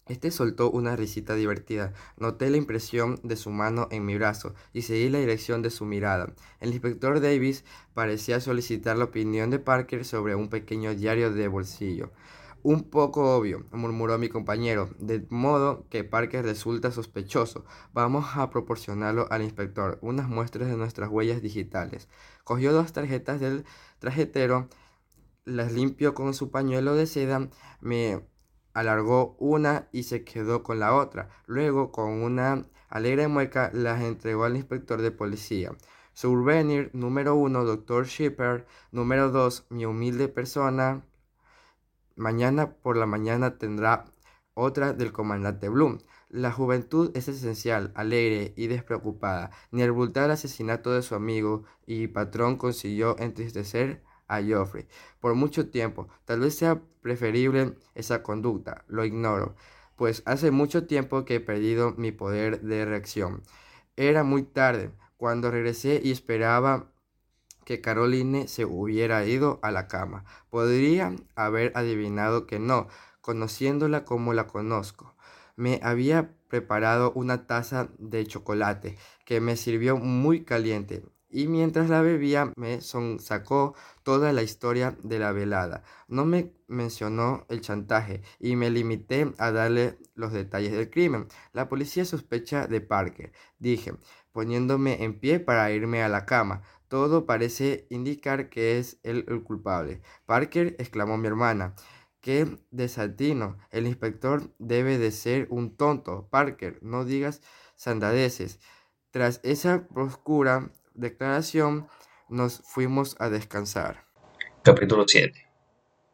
este soltó una risita divertida. Noté la impresión de su mano en mi brazo y seguí la dirección de su mirada. El inspector Davis parecía solicitar la opinión de Parker sobre un pequeño diario de bolsillo. Un poco obvio, murmuró mi compañero, de modo que Parker resulta sospechoso. Vamos a proporcionarlo al inspector unas muestras de nuestras huellas digitales. Cogió dos tarjetas del trajetero, las limpió con su pañuelo de seda, me alargó una y se quedó con la otra. Luego, con una alegre mueca, las entregó al inspector de policía. Survenir número uno, doctor Shipper. Número dos, mi humilde persona Mañana por la mañana tendrá otra del comandante Bloom. La juventud es esencial, alegre y despreocupada. Ni el brutal asesinato de su amigo y patrón consiguió entristecer a Geoffrey por mucho tiempo. Tal vez sea preferible esa conducta, lo ignoro, pues hace mucho tiempo que he perdido mi poder de reacción. Era muy tarde cuando regresé y esperaba que Caroline se hubiera ido a la cama. Podría haber adivinado que no, conociéndola como la conozco. Me había preparado una taza de chocolate que me sirvió muy caliente y mientras la bebía me sacó toda la historia de la velada. No me mencionó el chantaje y me limité a darle los detalles del crimen. La policía sospecha de Parker, dije, poniéndome en pie para irme a la cama. Todo parece indicar que es él el culpable. Parker, exclamó mi hermana. Qué desatino. El inspector debe de ser un tonto. Parker, no digas sandadeces. Tras esa oscura declaración, nos fuimos a descansar. Capítulo 7.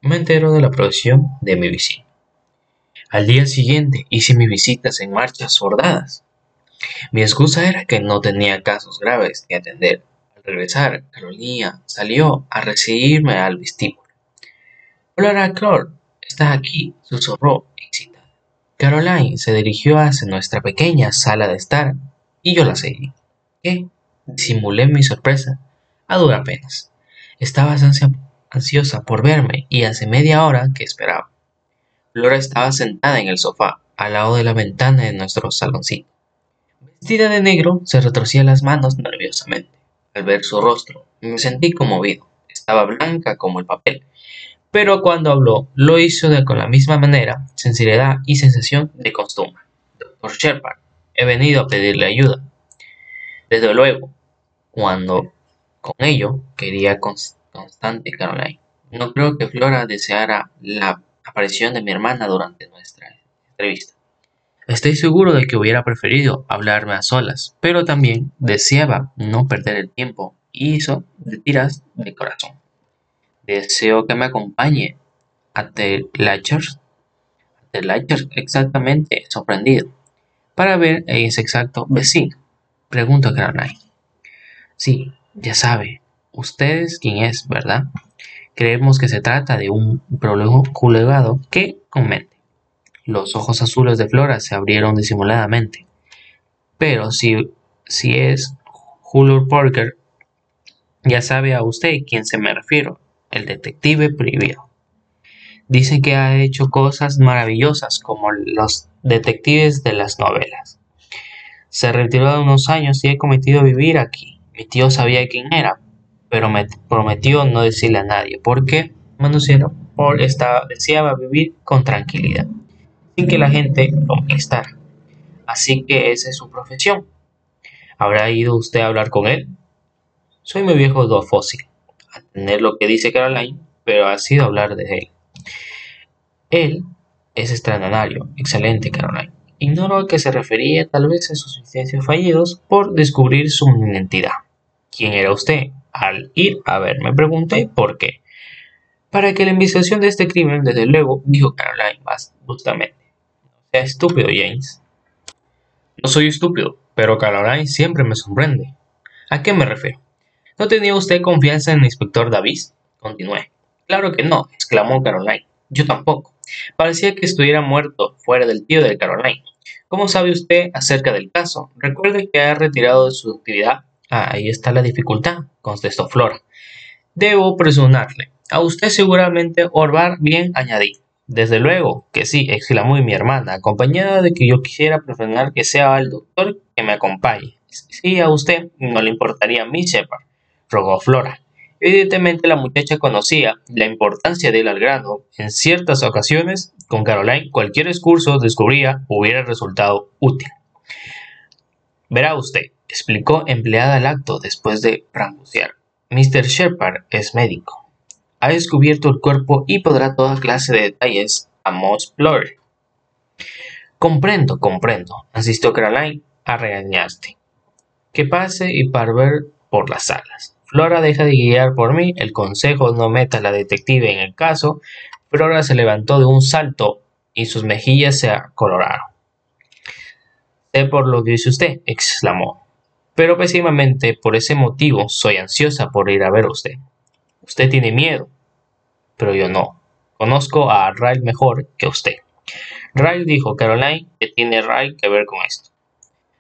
Me entero de la producción de mi visita. Al día siguiente hice mis visitas en marchas sordadas. Mi excusa era que no tenía casos graves que atender regresar, Carolina salió a recibirme al vestíbulo. Hola, Clor, estás aquí, susurró, excitada. Caroline se dirigió hacia nuestra pequeña sala de estar y yo la seguí. ¿Qué? Disimulé mi sorpresa a dura penas. Estaba ansiosa por verme y hace media hora que esperaba. Flora estaba sentada en el sofá, al lado de la ventana de nuestro saloncito. Vestida de negro, se retorcía las manos nerviosamente. Al ver su rostro, me sentí conmovido. Estaba blanca como el papel. Pero cuando habló, lo hizo de con la misma manera, sinceridad y sensación de costumbre. Doctor Shepard, he venido a pedirle ayuda. Desde luego, cuando con ello quería constante Caroline. No creo que Flora deseara la aparición de mi hermana durante nuestra entrevista. Estoy seguro de que hubiera preferido hablarme a solas, pero también deseaba no perder el tiempo y hizo de tiras de corazón. Deseo que me acompañe a The Latchers. The Latchers exactamente sorprendido. para ver ese exacto vecino. Pregunto a Caroline. Sí, ya sabe, usted es quien es, ¿verdad? Creemos que se trata de un problema culegado que comente. Los ojos azules de Flora se abrieron disimuladamente. Pero si, si es Julio Parker, ya sabe a usted quién se me refiero, el detective privado. Dice que ha hecho cosas maravillosas como los detectives de las novelas. Se retiró de unos años y ha cometido vivir aquí. Mi tío sabía quién era, pero me prometió no decirle a nadie, porque Manuciano Paul estaba, deseaba vivir con tranquilidad, sin que la gente lo molestara. Así que esa es su profesión. ¿Habrá ido usted a hablar con él? Soy muy viejo do fósil, a tener lo que dice Caroline, pero ha sido hablar de él. Él es extraordinario, excelente Caroline. Ignoro a qué se refería, tal vez a sus intentos fallidos por descubrir su identidad. ¿Quién era usted? Al ir a ver, me pregunté por qué. Para que la investigación de este crimen, desde luego, dijo Caroline más justamente. Estúpido, James. No soy estúpido, pero Caroline siempre me sorprende. ¿A qué me refiero? ¿No tenía usted confianza en el inspector Davis? Continué. Claro que no, exclamó Caroline. Yo tampoco. Parecía que estuviera muerto fuera del tío de Caroline. ¿Cómo sabe usted acerca del caso? Recuerde que ha retirado de su actividad. Ah, ahí está la dificultad, contestó Flora. Debo presionarle. A usted seguramente Orbar bien añadí. Desde luego que sí, exclamó mi hermana, acompañada de que yo quisiera presionar que sea el doctor que me acompañe. Sí, a usted no le importaría a mí, Shepard, rogó Flora. Evidentemente la muchacha conocía la importancia del al grano. En ciertas ocasiones, con Caroline, cualquier excurso descubría hubiera resultado útil. Verá usted, explicó empleada al acto después de prambucear. Mr. Shepard es médico. Ha descubierto el cuerpo y podrá toda clase de detalles a Moss. Comprendo, comprendo, asistió Caroline a regañarte. Que pase y para ver por las salas. Flora deja de guiar por mí, el consejo no meta a la detective en el caso. Flora se levantó de un salto y sus mejillas se acoloraron. Sé por lo que dice usted, exclamó. Pero pésimamente por ese motivo soy ansiosa por ir a ver a usted. Usted tiene miedo, pero yo no. Conozco a Ray mejor que usted. Ray dijo Caroline que tiene Ray que ver con esto.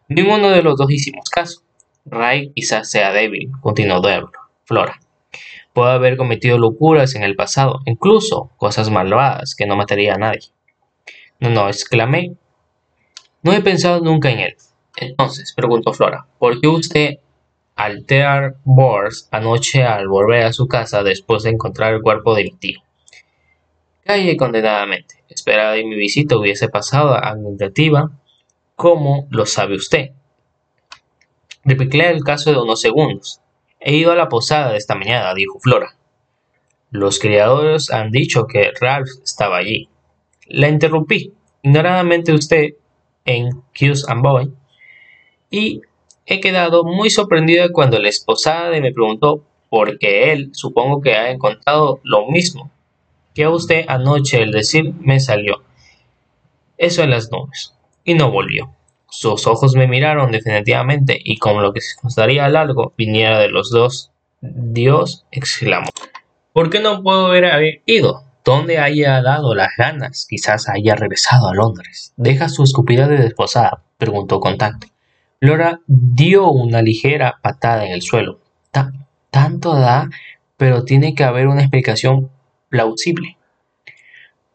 Ninguno de los dos hicimos caso. Ray quizás sea débil, continuó Flora. Puede haber cometido locuras en el pasado, incluso cosas malvadas que no mataría a nadie. No, no, exclamé. No he pensado nunca en él. Entonces, preguntó Flora, ¿por qué usted alterar Bors anoche al volver a su casa después de encontrar el cuerpo de mi tío? Calle condenadamente. Esperaba que mi visita hubiese pasado a administrativa. ¿Cómo lo sabe usted? Repliqué el caso de unos segundos. He ido a la posada de esta mañana, dijo Flora. Los criadores han dicho que Ralph estaba allí. La interrumpí, ignoradamente usted, en Q's and Boy, y he quedado muy sorprendida cuando la esposada me preguntó porque él supongo que ha encontrado lo mismo que a usted anoche el decir me salió. Eso en las nubes. Y no volvió. Sus ojos me miraron definitivamente y como lo que se constaría largo viniera de los dos, Dios exclamó. ¿Por qué no puedo haber ido? ¿Dónde haya dado las ganas? Quizás haya regresado a Londres. ¿Deja su escupida de desposada? preguntó con Flora dio una ligera patada en el suelo. tanto da, pero tiene que haber una explicación plausible.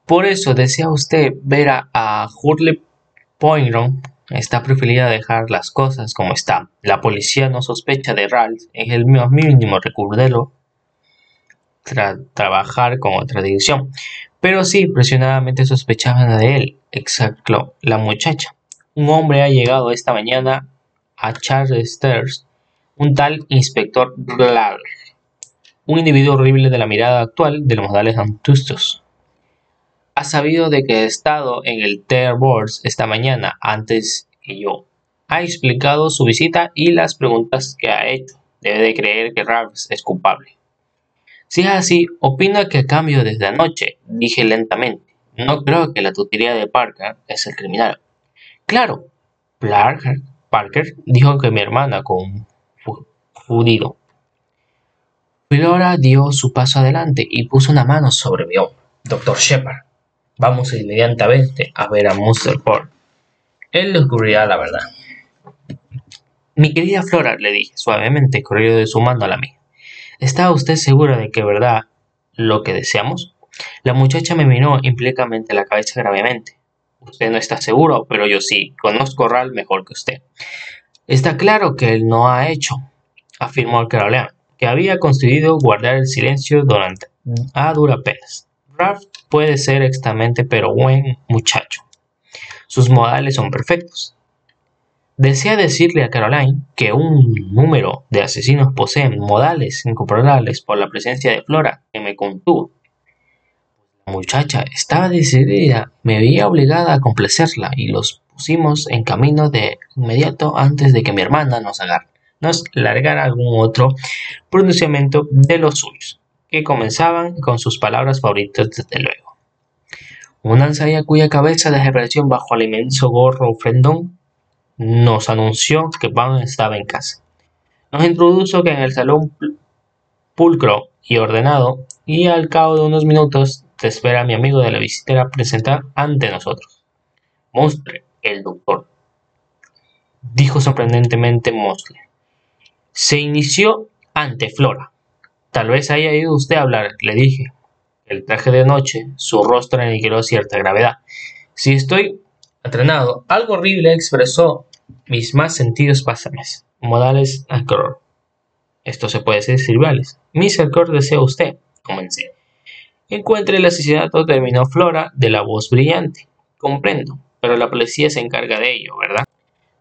Por eso desea usted ver a, a Hurley Está preferida dejar las cosas como están. La policía no sospecha de Ralph en el mínimo recurrelo tras trabajar con otra dirección. Pero sí, presionadamente sospechaban de él, exacto, la muchacha. Un hombre ha llegado esta mañana a Charles Stairs, un tal inspector Glad, un individuo horrible de la mirada actual de los modales antustos ha sabido de que he estado en el Tear Boards esta mañana antes que yo. Ha explicado su visita y las preguntas que ha hecho. Debe de creer que Ralph es culpable. Si es así, opina que cambio desde anoche, dije lentamente, no creo que la tutería de Parker es el criminal. Claro, Parker dijo que mi hermana confundido. Flora dio su paso adelante y puso una mano sobre mi hombro. Doctor Shepard, vamos inmediatamente a ver a Monster Paul. Él descubrirá la verdad. Mi querida Flora, le dije suavemente, corriendo de su mano a la mía. ¿Está usted segura de que verdad lo que deseamos? La muchacha me miró implícitamente la cabeza gravemente. Usted no está seguro, pero yo sí. Conozco a Ralph mejor que usted. Está claro que él no ha hecho, afirmó Carolina, que había conseguido guardar el silencio durante a dura penas. Ralph puede ser extremadamente pero buen muchacho. Sus modales son perfectos. Desea decirle a Caroline que un número de asesinos poseen modales incomparables por la presencia de Flora que me contuvo. Muchacha estaba decidida, me veía obligada a complacerla y los pusimos en camino de inmediato antes de que mi hermana nos, nos largara algún otro pronunciamiento de los suyos, que comenzaban con sus palabras favoritas desde luego. Una ensaya cuya cabeza desapareció bajo el inmenso gorro ofrendón nos anunció que Pan estaba en casa. Nos introdujo que en el salón pulcro y ordenado, y al cabo de unos minutos te espera mi amigo de la visitera presentar ante nosotros. Mostre, el doctor, dijo sorprendentemente Mosley. Se inició ante Flora. Tal vez haya ido usted a hablar, le dije. El traje de noche, su rostro aniquiló cierta gravedad. Si estoy Atrenado, algo horrible expresó mis más sentidos pásames. Modales Acor. Esto se puede decir rivales. Miss Acor desea usted. Comencé. Encuentre el asesinato, terminó Flora, de la voz brillante. Comprendo, pero la policía se encarga de ello, ¿verdad?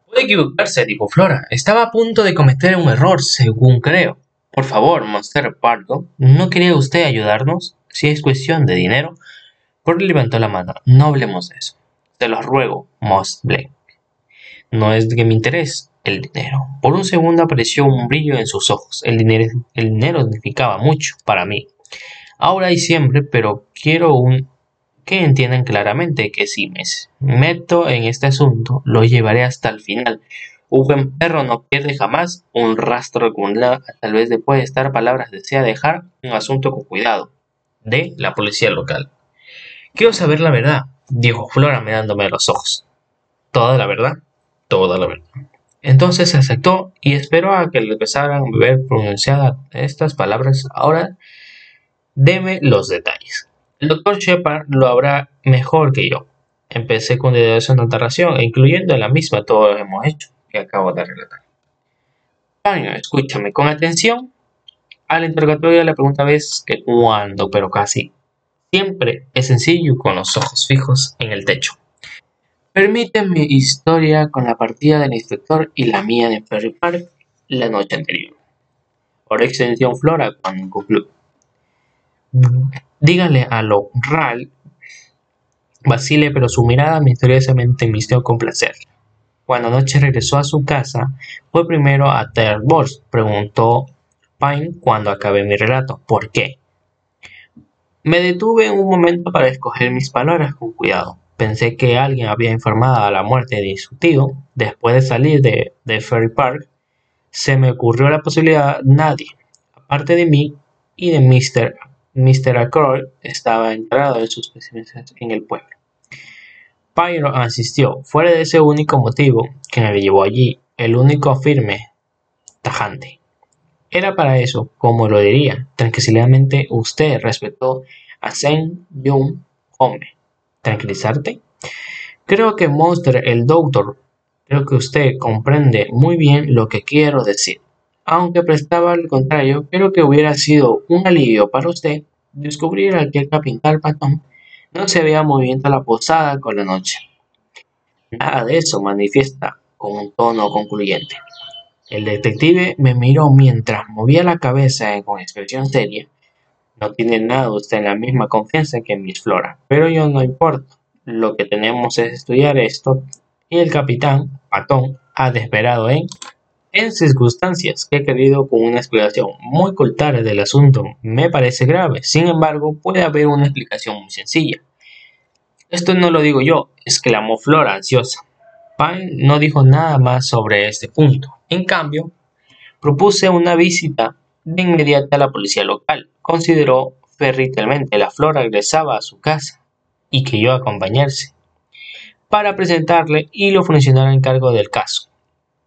Puede equivocarse, dijo Flora. Estaba a punto de cometer un error, según creo. Por favor, Monster Pardo, ¿no quería usted ayudarnos? Si es cuestión de dinero. Por levantó la mano. No hablemos de eso. Te lo ruego, Moss Blake. No es de mi interés el dinero. Por un segundo apareció un brillo en sus ojos. El dinero, el dinero significaba mucho para mí. Ahora y siempre, pero quiero un que entiendan claramente que si me meto en este asunto, lo llevaré hasta el final. Un buen perro no pierde jamás un rastro acumulado. Tal vez después de estar palabras desea dejar un asunto con cuidado. De la policía local. Quiero saber la verdad dijo Flora mirándome a los ojos. ¿Toda la verdad? Toda la verdad. Entonces aceptó y esperó a que le empezaran a ver pronunciadas estas palabras. Ahora, deme los detalles. El doctor Shepard lo habrá mejor que yo. Empecé con una narración, incluyendo la misma todo lo hemos hecho, que acabo de relatar. Escúchame con atención. Al interrogatorio la pregunta vez que cuándo, pero casi Siempre es sencillo con los ojos fijos en el techo. Permíteme historia con la partida del inspector y la mía de Ferry Park la noche anterior. Por extensión Flora cuando concluyó. Dígale a lo Ral vacile, pero su mirada misteriosamente me hizo complacer. Cuando anoche regresó a su casa, fue primero a Terbols, preguntó Pine cuando acabé mi relato. ¿Por qué? Me detuve un momento para escoger mis palabras con cuidado. Pensé que alguien había informado a la muerte de su tío. Después de salir de, Ferry Park, se me ocurrió la posibilidad nadie, aparte de mí y de Mr. Mr. Ackroyd, estaba enterado de sus pertenencias en el pueblo. Pyro asistió, fuera de ese único motivo que me llevó allí, el único firme, tajante. Era para eso, como lo diría, tranquilamente usted respetó a Zen Young hombre. ¿Tranquilizarte? Creo que Monster, el doctor, creo que usted comprende muy bien lo que quiero decir. Aunque prestaba al contrario, creo que hubiera sido un alivio para usted descubrir al que el capitán Patón no se veía moviendo la posada con la noche. Nada de eso manifiesta con un tono concluyente. El detective me miró mientras movía la cabeza con expresión seria. No tiene nada usted en la misma confianza que Miss Flora, pero yo no importa. Lo que tenemos es estudiar esto y el capitán, Patón, ha desesperado en, en circunstancias que he querido con una explicación muy corta del asunto me parece grave. Sin embargo, puede haber una explicación muy sencilla. Esto no lo digo yo, exclamó Flora ansiosa. Pine no dijo nada más sobre este punto. En cambio, propuse una visita de inmediata a la policía local. Consideró ferritalmente la flor regresaba a su casa y que yo acompañarse para presentarle y lo funcionara en cargo del caso.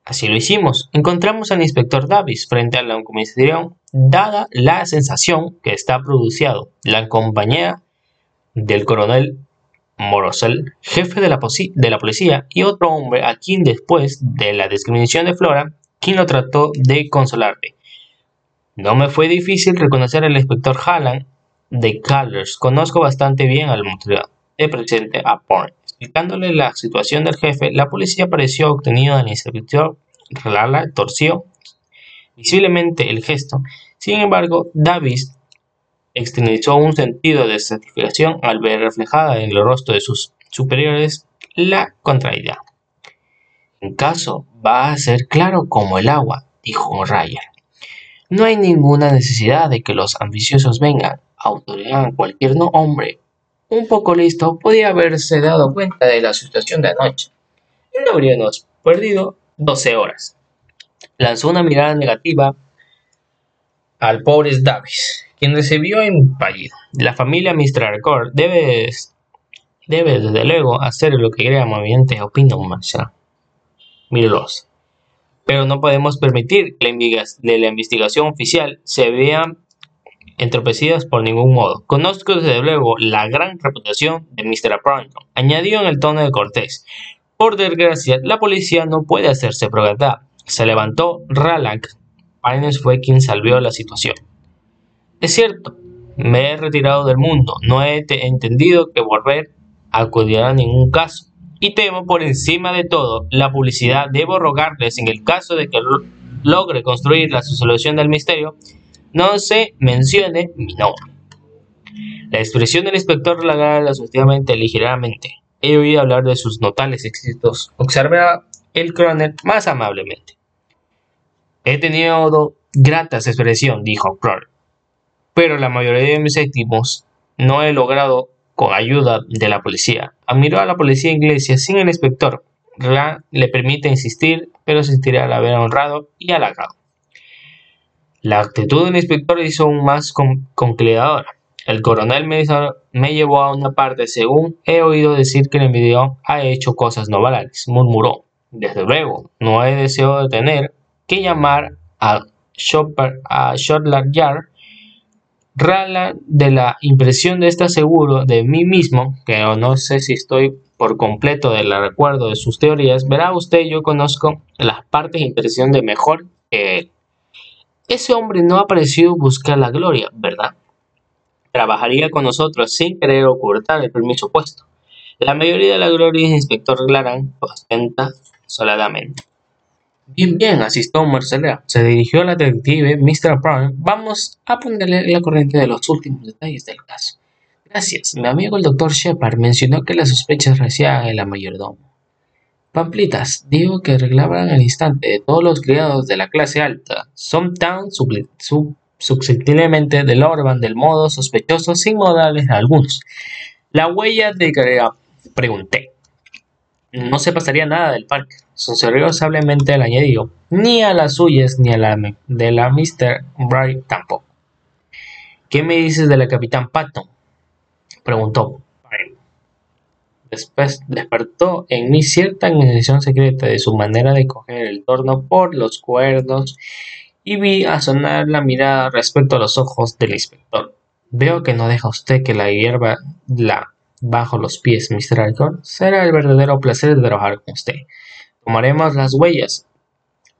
Así lo hicimos. Encontramos al inspector Davis frente a la comisaría, dada la sensación que está producido. La compañía del coronel Morosel, jefe de la, de la, policía, y otro hombre a quien después de la discriminación de Flora, quien lo trató de consolarle. No me fue difícil reconocer al inspector Halland de Colors. Conozco bastante bien al de presente a Porn. Explicándole la situación del jefe, la policía pareció obtenido del inspector Lala torció visiblemente el gesto. Sin embargo, Davis externizó un sentido de satisfacción al ver reflejada en el rostro de sus superiores la contrariedad. En caso, va a ser claro como el agua, dijo Ryan. No hay ninguna necesidad de que los ambiciosos vengan, autoridad cualquier no hombre un poco listo, podía haberse dado cuenta de la situación de anoche. No habríamos perdido 12 horas. Lanzó una mirada negativa al pobre Davis, quien recibió empallido. La familia Mr. Arcor debe, debe desde luego hacer lo que crea movimientos opinión Marshall. Mírelos. Pero no podemos permitir que la investigación oficial se vea entropecidas por ningún modo. Conozco desde luego la gran reputación de Mr. Apronton, añadió en el tono de cortés. Por desgracia, la policía no puede hacerse progresar. Se levantó Ralak. Pines fue quien salvió la situación. Es cierto, me he retirado del mundo. No he entendido que volver a acudir a ningún caso. Y temo por encima de todo la publicidad. Debo rogarles en el caso de que logre construir la solución del misterio no se mencione mi nombre. La expresión del inspector la sucesivamente ligeramente. He oído hablar de sus notables éxitos. Observa el coronel más amablemente. He tenido gratas expresión, dijo Clark. Pero la mayoría de mis éximos no he logrado con ayuda de la policía. Admiró a la policía inglesa sin el inspector. le permite insistir, pero sentirá al haber honrado y halagado. La actitud del inspector hizo aún más conciliadora. El coronel me, me, llevó a una parte según he oído decir que el envidió ha hecho cosas no banales, murmuró. Desde luego, no he deseado de tener que llamar a, a Yard. Rala de la impresión de estar seguro de mí mismo, que no sé si estoy por completo del recuerdo de sus teorías, verá usted, yo conozco las partes de impresión de mejor que él. Ese hombre no ha parecido buscar la gloria, ¿verdad? Trabajaría con nosotros sin querer ocultar el permiso puesto. La mayoría de la gloria es inspector Glaran ostenta soladamente. Bien, bien, asistió Marcela. Se dirigió a la detective Mr. Brown. Vamos a ponerle la corriente de los últimos detalles del caso. Gracias. Mi amigo el doctor Shepard mencionó que las sospechas residían en la mayordomo. Pamplitas, digo que arreglaban al instante todos los criados de la clase alta. Son tan susceptiblemente del Orban del modo sospechoso sin modales algunos. La huella de Carrera, pregunté. No se pasaría nada del parque. Sonrió sablemente el añadido. Ni a las suyas ni a la de la Mr. Bright tampoco. ¿Qué me dices de la Capitán Patton? Preguntó. Después despertó en mí cierta admiración secreta de su manera de coger el torno por los cuernos y vi a sonar la mirada respecto a los ojos del inspector. Veo que no deja usted que la hierba la bajo los pies, Mr. Alcor. Será el verdadero placer de trabajar con usted. Tomaremos las huellas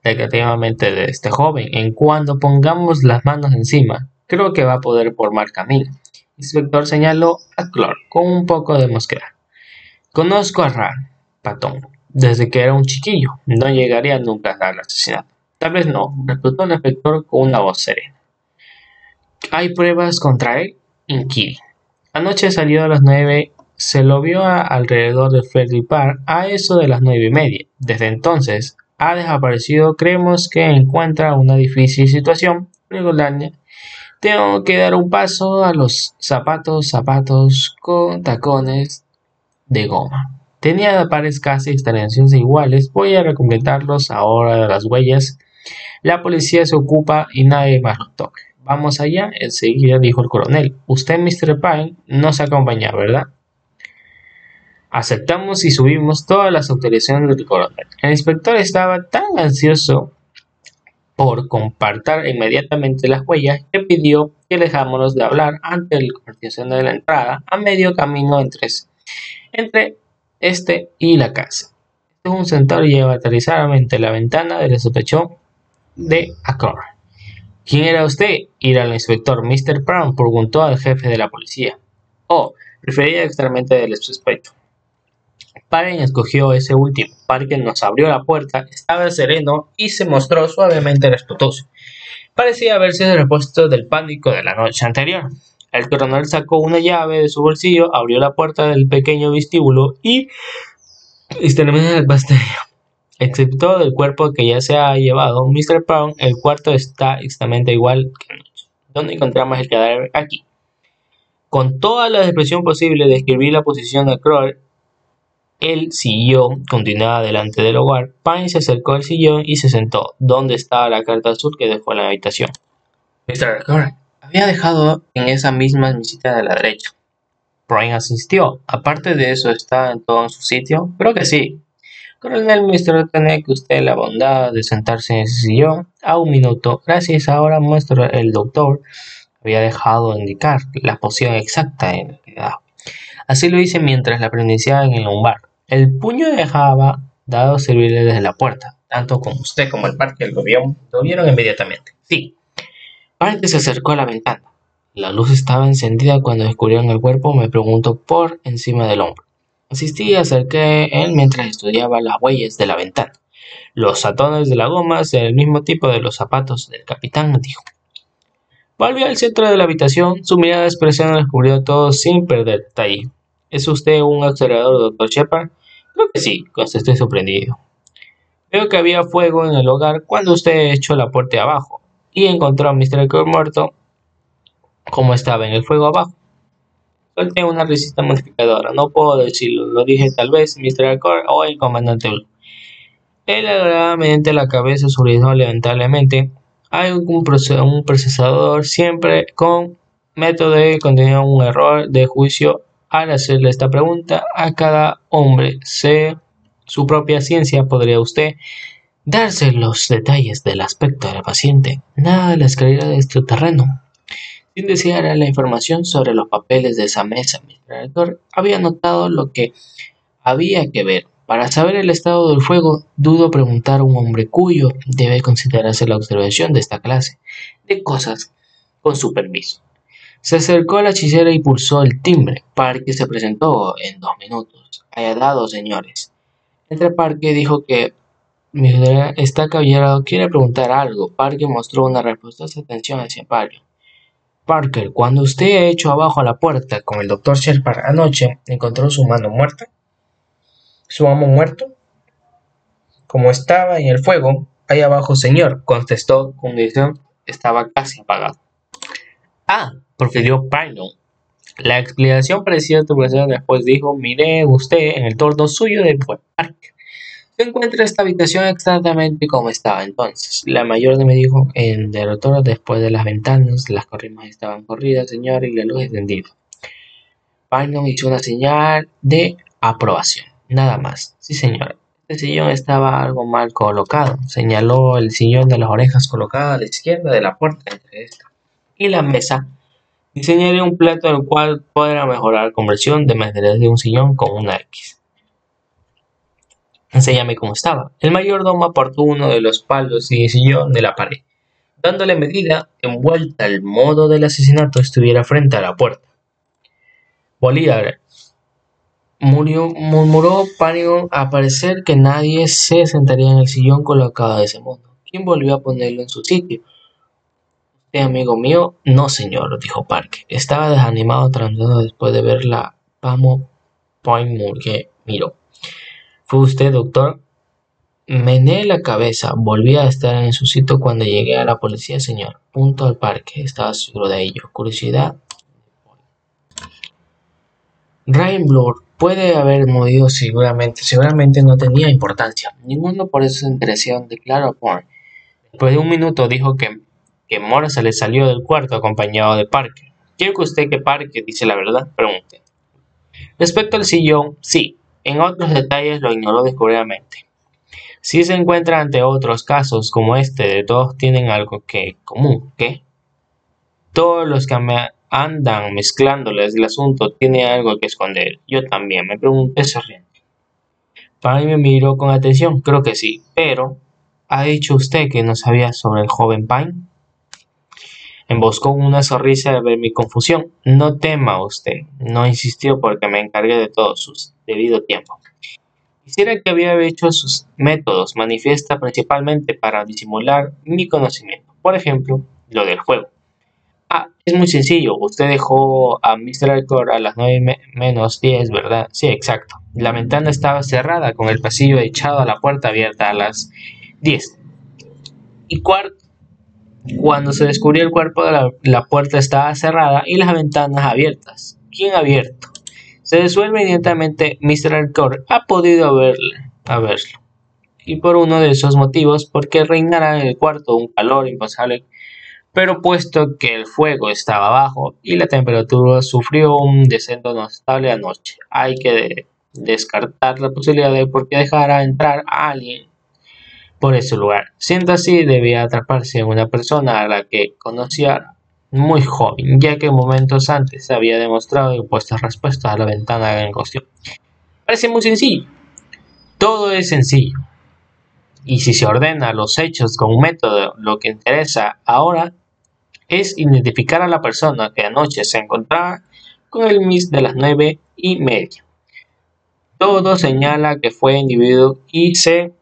negativamente de este joven. En cuando pongamos las manos encima, creo que va a poder formar camino. Inspector señaló a Clark con un poco de mosquera. Conozco a Ran, Patón, desde que era un chiquillo. No llegaría nunca al asesinato. Tal vez no, replicó el inspector con una voz serena. ¿Hay pruebas contra él? Inquirí. Anoche salió a las nueve, se lo vio alrededor de Freddy Park a eso de las nueve y media. Desde entonces ha desaparecido. Creemos que encuentra una difícil situación. Tengo que dar un paso a los zapatos, zapatos con tacones de goma. Tenía pares casi extensiones iguales. Voy a recompletarlos ahora de las huellas. La policía se ocupa y nadie más lo toque. Vamos allá, enseguida dijo el coronel. Usted, Mr. Pine, no se acompaña, ¿verdad? Aceptamos y subimos todas las autorizaciones del coronel. El inspector estaba tan ansioso por compartir inmediatamente las huellas que pidió que dejámonos de hablar ante la conversación de la entrada a medio camino entre, entre este y la casa. Este es un sentado y lleva aterrizadamente la ventana del sospechoso de Acor. ¿Quién era usted? Era el inspector Mr. Brown, preguntó al jefe de la policía. Oh, refería extremadamente del sospecho. Parken escogió ese último. Parker nos abrió la puerta, estaba sereno y se mostró suavemente respetuoso. Parecía haberse repuesto del pánico de la noche anterior. El coronel sacó una llave de su bolsillo, abrió la puerta del pequeño vestíbulo y exterminó el pastel. Excepto del cuerpo que ya se ha llevado, Mr. Brown, el cuarto está exactamente igual que anoche. ¿Dónde encontramos el cadáver? Aquí. Con toda la expresión posible describí la posición de Kroll el sillón continuaba delante del hogar. Pine se acercó al sillón y se sentó, donde estaba la carta azul que dejó en la habitación. Mr. Corey había dejado en esa misma mesita de la derecha. Pine asistió. Aparte de eso, ¿está en todo en su sitio? Creo que sí. Coronel Mr. tenía que usted la bondad de sentarse en ese sillón a un minuto. Gracias, ahora muestro el doctor había dejado indicar la posición exacta en la que Así lo hice mientras la pronunciaba en el lumbar. El puño dejaba dado servirle desde la puerta. Tanto como usted como el parque lo vieron, lo vieron inmediatamente. Sí. Parque se acercó a la ventana. La luz estaba encendida cuando descubrieron el cuerpo. Me preguntó por encima del hombro. Asistí y acerqué él mientras estudiaba las huellas de la ventana. Los atones de la goma son el mismo tipo de los zapatos del capitán, dijo. Volvió al centro de la habitación. Su mirada de expresión descubrió todo sin perder detalle. ¿Es usted un observador, doctor Shepard? Creo que sí, contesté sorprendido. Veo que había fuego en el hogar cuando usted echó la puerta abajo y encontró a Mr. Cole muerto como estaba en el fuego abajo. Solté una risita modificadora, no puedo decirlo, lo dije tal vez Mr. Cole o el comandante Blue. Él agradablemente la cabeza subió lamentablemente. Hay un, procesador siempre con método de contener un error de juicio al hacerle esta pregunta a cada hombre, sé su propia ciencia, podría usted darse los detalles del aspecto del paciente, nada de la escalera de este terreno. Sin desear la información sobre los papeles de esa mesa, Mr. Director había notado lo que había que ver. Para saber el estado del fuego, dudo preguntar a un hombre cuyo debe considerarse la observación de esta clase de cosas con su permiso. Se acercó a la hechicera y pulsó el timbre. Parque se presentó en dos minutos. Haya dado, señores. Entre Parque dijo que está caballero quiere preguntar algo. Parque mostró una de atención hacia Parker. Parker, cuando usted ha abajo a la puerta con el doctor Sherpa anoche, ¿encontró su mano muerta? ¿Su amo muerto? Como estaba en el fuego, ahí abajo, señor, contestó con dirección, estaba casi apagado. Ah, profirió Pino. La explicación parecía tu después dijo, mire usted en el torno suyo del parque. Encuentra esta habitación exactamente como estaba entonces. La mayor me dijo en derrotero después de las ventanas, las corrimas estaban corridas, señor, y la luz encendida. Pino hizo una señal de aprobación. Nada más. Sí, señor. Este sillón estaba algo mal colocado. Señaló el sillón de las orejas colocado a la izquierda de la puerta entre esta y la mesa Diseñaré un plato el cual podrá mejorar la conversión de materiales de un sillón con una X. Enséñame cómo estaba. El mayordomo apartó uno de los palos y sillón de la pared, dándole medida envuelta al modo del asesinato estuviera frente a la puerta. Bolívar murió, murmuró pánico a parecer que nadie se sentaría en el sillón colocado de ese modo. ¿Quién volvió a ponerlo en su sitio? ¿Usted, amigo mío? No, señor, dijo Park. Estaba desanimado tratando después de ver la Pamo Point que miró. ¿Fue usted, doctor? Mené la cabeza. Volví a estar en su sitio cuando llegué a la policía, señor. Punto al parque. Estaba seguro de ello. Curiosidad. Blur Puede haber movido seguramente, seguramente no tenía importancia. Ninguno por eso se interesó de Clara Bourne. Después de un minuto dijo que, que Morse le salió del cuarto acompañado de Parker. ¿Quiere que usted que Parker dice la verdad? Pregunté. Respecto al sillón, sí. En otros detalles lo ignoró descuidadamente. Si se encuentra ante otros casos como este, de todos tienen algo que común, ¿qué? Todos los que me andan mezclándoles el asunto tienen algo que esconder. Yo también, me pregunté sonriendo. Para me miró con atención, creo que sí, pero ¿ha dicho usted que no sabía sobre el joven Pine? Emboscó una sonrisa de ver mi confusión. No tema usted, no insistió porque me encargué de todo su debido tiempo. Quisiera que había hecho sus métodos manifiesta principalmente para disimular mi conocimiento. Por ejemplo, lo del juego. Ah, es muy sencillo. Usted dejó a Mr. Alcor a las 9 menos 10, ¿verdad? Sí, exacto. La ventana estaba cerrada con el pasillo echado a la puerta abierta a las 10. Y cuarto, cuando se descubrió el cuerpo la, la puerta estaba cerrada y las ventanas abiertas. ¿Quién abierto? Se disuelve inmediatamente Mr. Alcor ha podido verle, a verlo. Y por uno de esos motivos, porque reinará en el cuarto un calor impasable, pero puesto que el fuego estaba bajo y la temperatura sufrió un descenso notable anoche, hay que descartar la posibilidad de por qué dejara entrar a alguien por ese lugar. Siendo así, debía atraparse en una persona a la que conocía muy joven, ya que momentos antes había demostrado impuestas respuestas a la ventana en cuestión. Parece muy sencillo. Todo es sencillo. Y si se ordena los hechos con un método, lo que interesa ahora es identificar a la persona que anoche se encontraba con el Miss de las nueve y media. Todo señala que fue individuo y se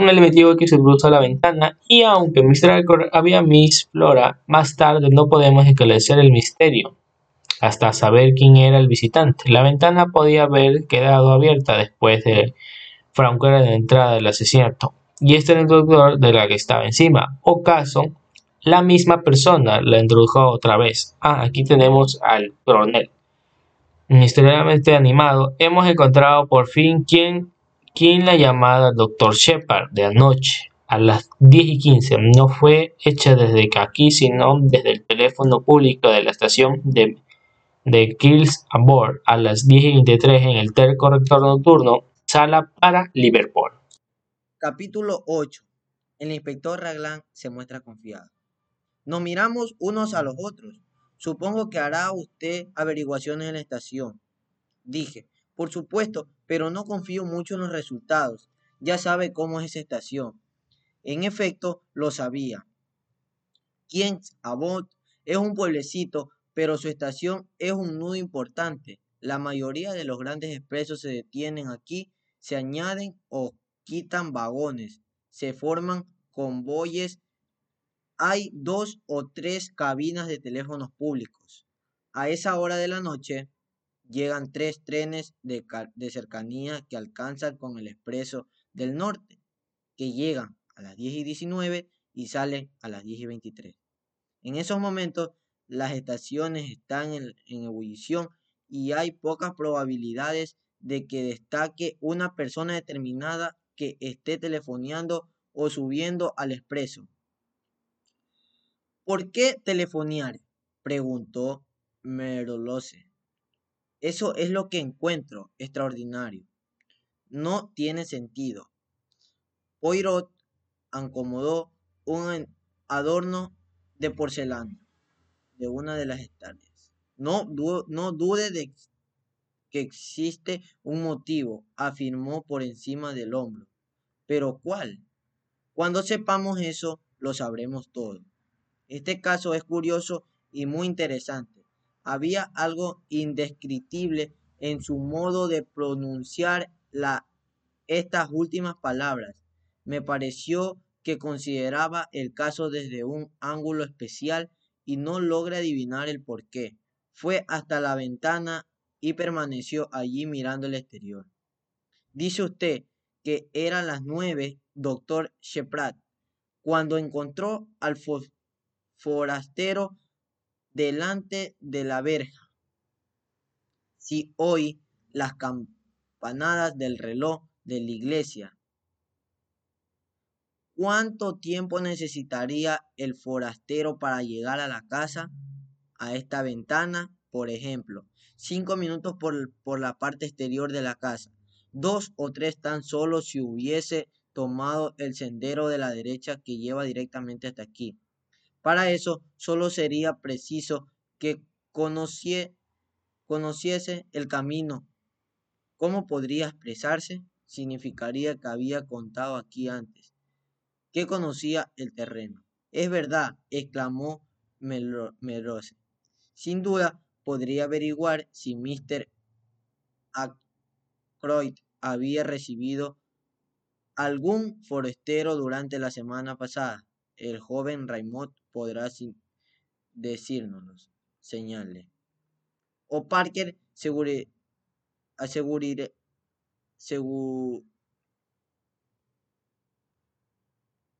con el que se cruzó la ventana y aunque Mr. Alcor había Miss Flora, más tarde no podemos esclarecer el misterio hasta saber quién era el visitante. La ventana podía haber quedado abierta después de Franco de entrada del asesinato y este era el doctor de la que estaba encima. O caso, la misma persona la introdujo otra vez. Ah, aquí tenemos al coronel. Misteriosamente animado, hemos encontrado por fin quién ¿Quién la llamada Dr. Shepard de anoche a las 10 y 15 no fue hecha desde aquí, sino desde el teléfono público de la estación de, de Kills Aboard a las 10 y 23 en el corrector nocturno, sala para Liverpool. Capítulo 8. El inspector Raglan se muestra confiado. Nos miramos unos a los otros. Supongo que hará usted averiguaciones en la estación. Dije, por supuesto, pero no confío mucho en los resultados. Ya sabe cómo es esa estación. En efecto, lo sabía. Kiens Abot es un pueblecito, pero su estación es un nudo importante. La mayoría de los grandes expresos se detienen aquí, se añaden o quitan vagones, se forman convoyes. Hay dos o tres cabinas de teléfonos públicos. A esa hora de la noche, llegan tres trenes de, cercanía que alcanzan con el expreso del norte, que llegan a las 10 y 19 y salen a las 10 y 23. En esos momentos las estaciones están en, en ebullición y hay pocas probabilidades de que destaque una persona determinada que esté telefoneando o subiendo al expreso. ¿Por qué telefonear? preguntó Merolose. Eso es lo que encuentro extraordinario. No tiene sentido. Poirot acomodó un adorno de porcelana de una de las estadias. No, no dude de que existe un motivo, afirmó por encima del hombro. ¿Pero cuál? Cuando sepamos eso, lo sabremos todo. Este caso es curioso y muy interesante había algo indescriptible en su modo de pronunciar estas últimas palabras. Me pareció que consideraba el caso desde un ángulo especial y no logra adivinar el por qué. Fue hasta la ventana y permaneció allí mirando el exterior. Dice usted que eran las nueve, doctor Sheprat, cuando encontró al forastero delante de la verja. Si hoy las campanadas del reloj de la iglesia, ¿cuánto tiempo necesitaría el forastero para llegar a la casa? A esta ventana, por ejemplo, cinco minutos por, por la parte exterior de la casa, dos o tres tan solo si hubiese tomado el sendero de la derecha que lleva directamente hasta aquí. Para eso solo sería preciso que conociese el camino. ¿Cómo podría expresarse? Significaría que había contado aquí antes, que conocía el terreno. Es verdad, exclamó Melrose. Sin duda, podría averiguar si Mr. Ackroyd había recibido algún forastero durante la semana pasada. El joven Raymond podrá decírnoslo, señale. O Parker aseguraré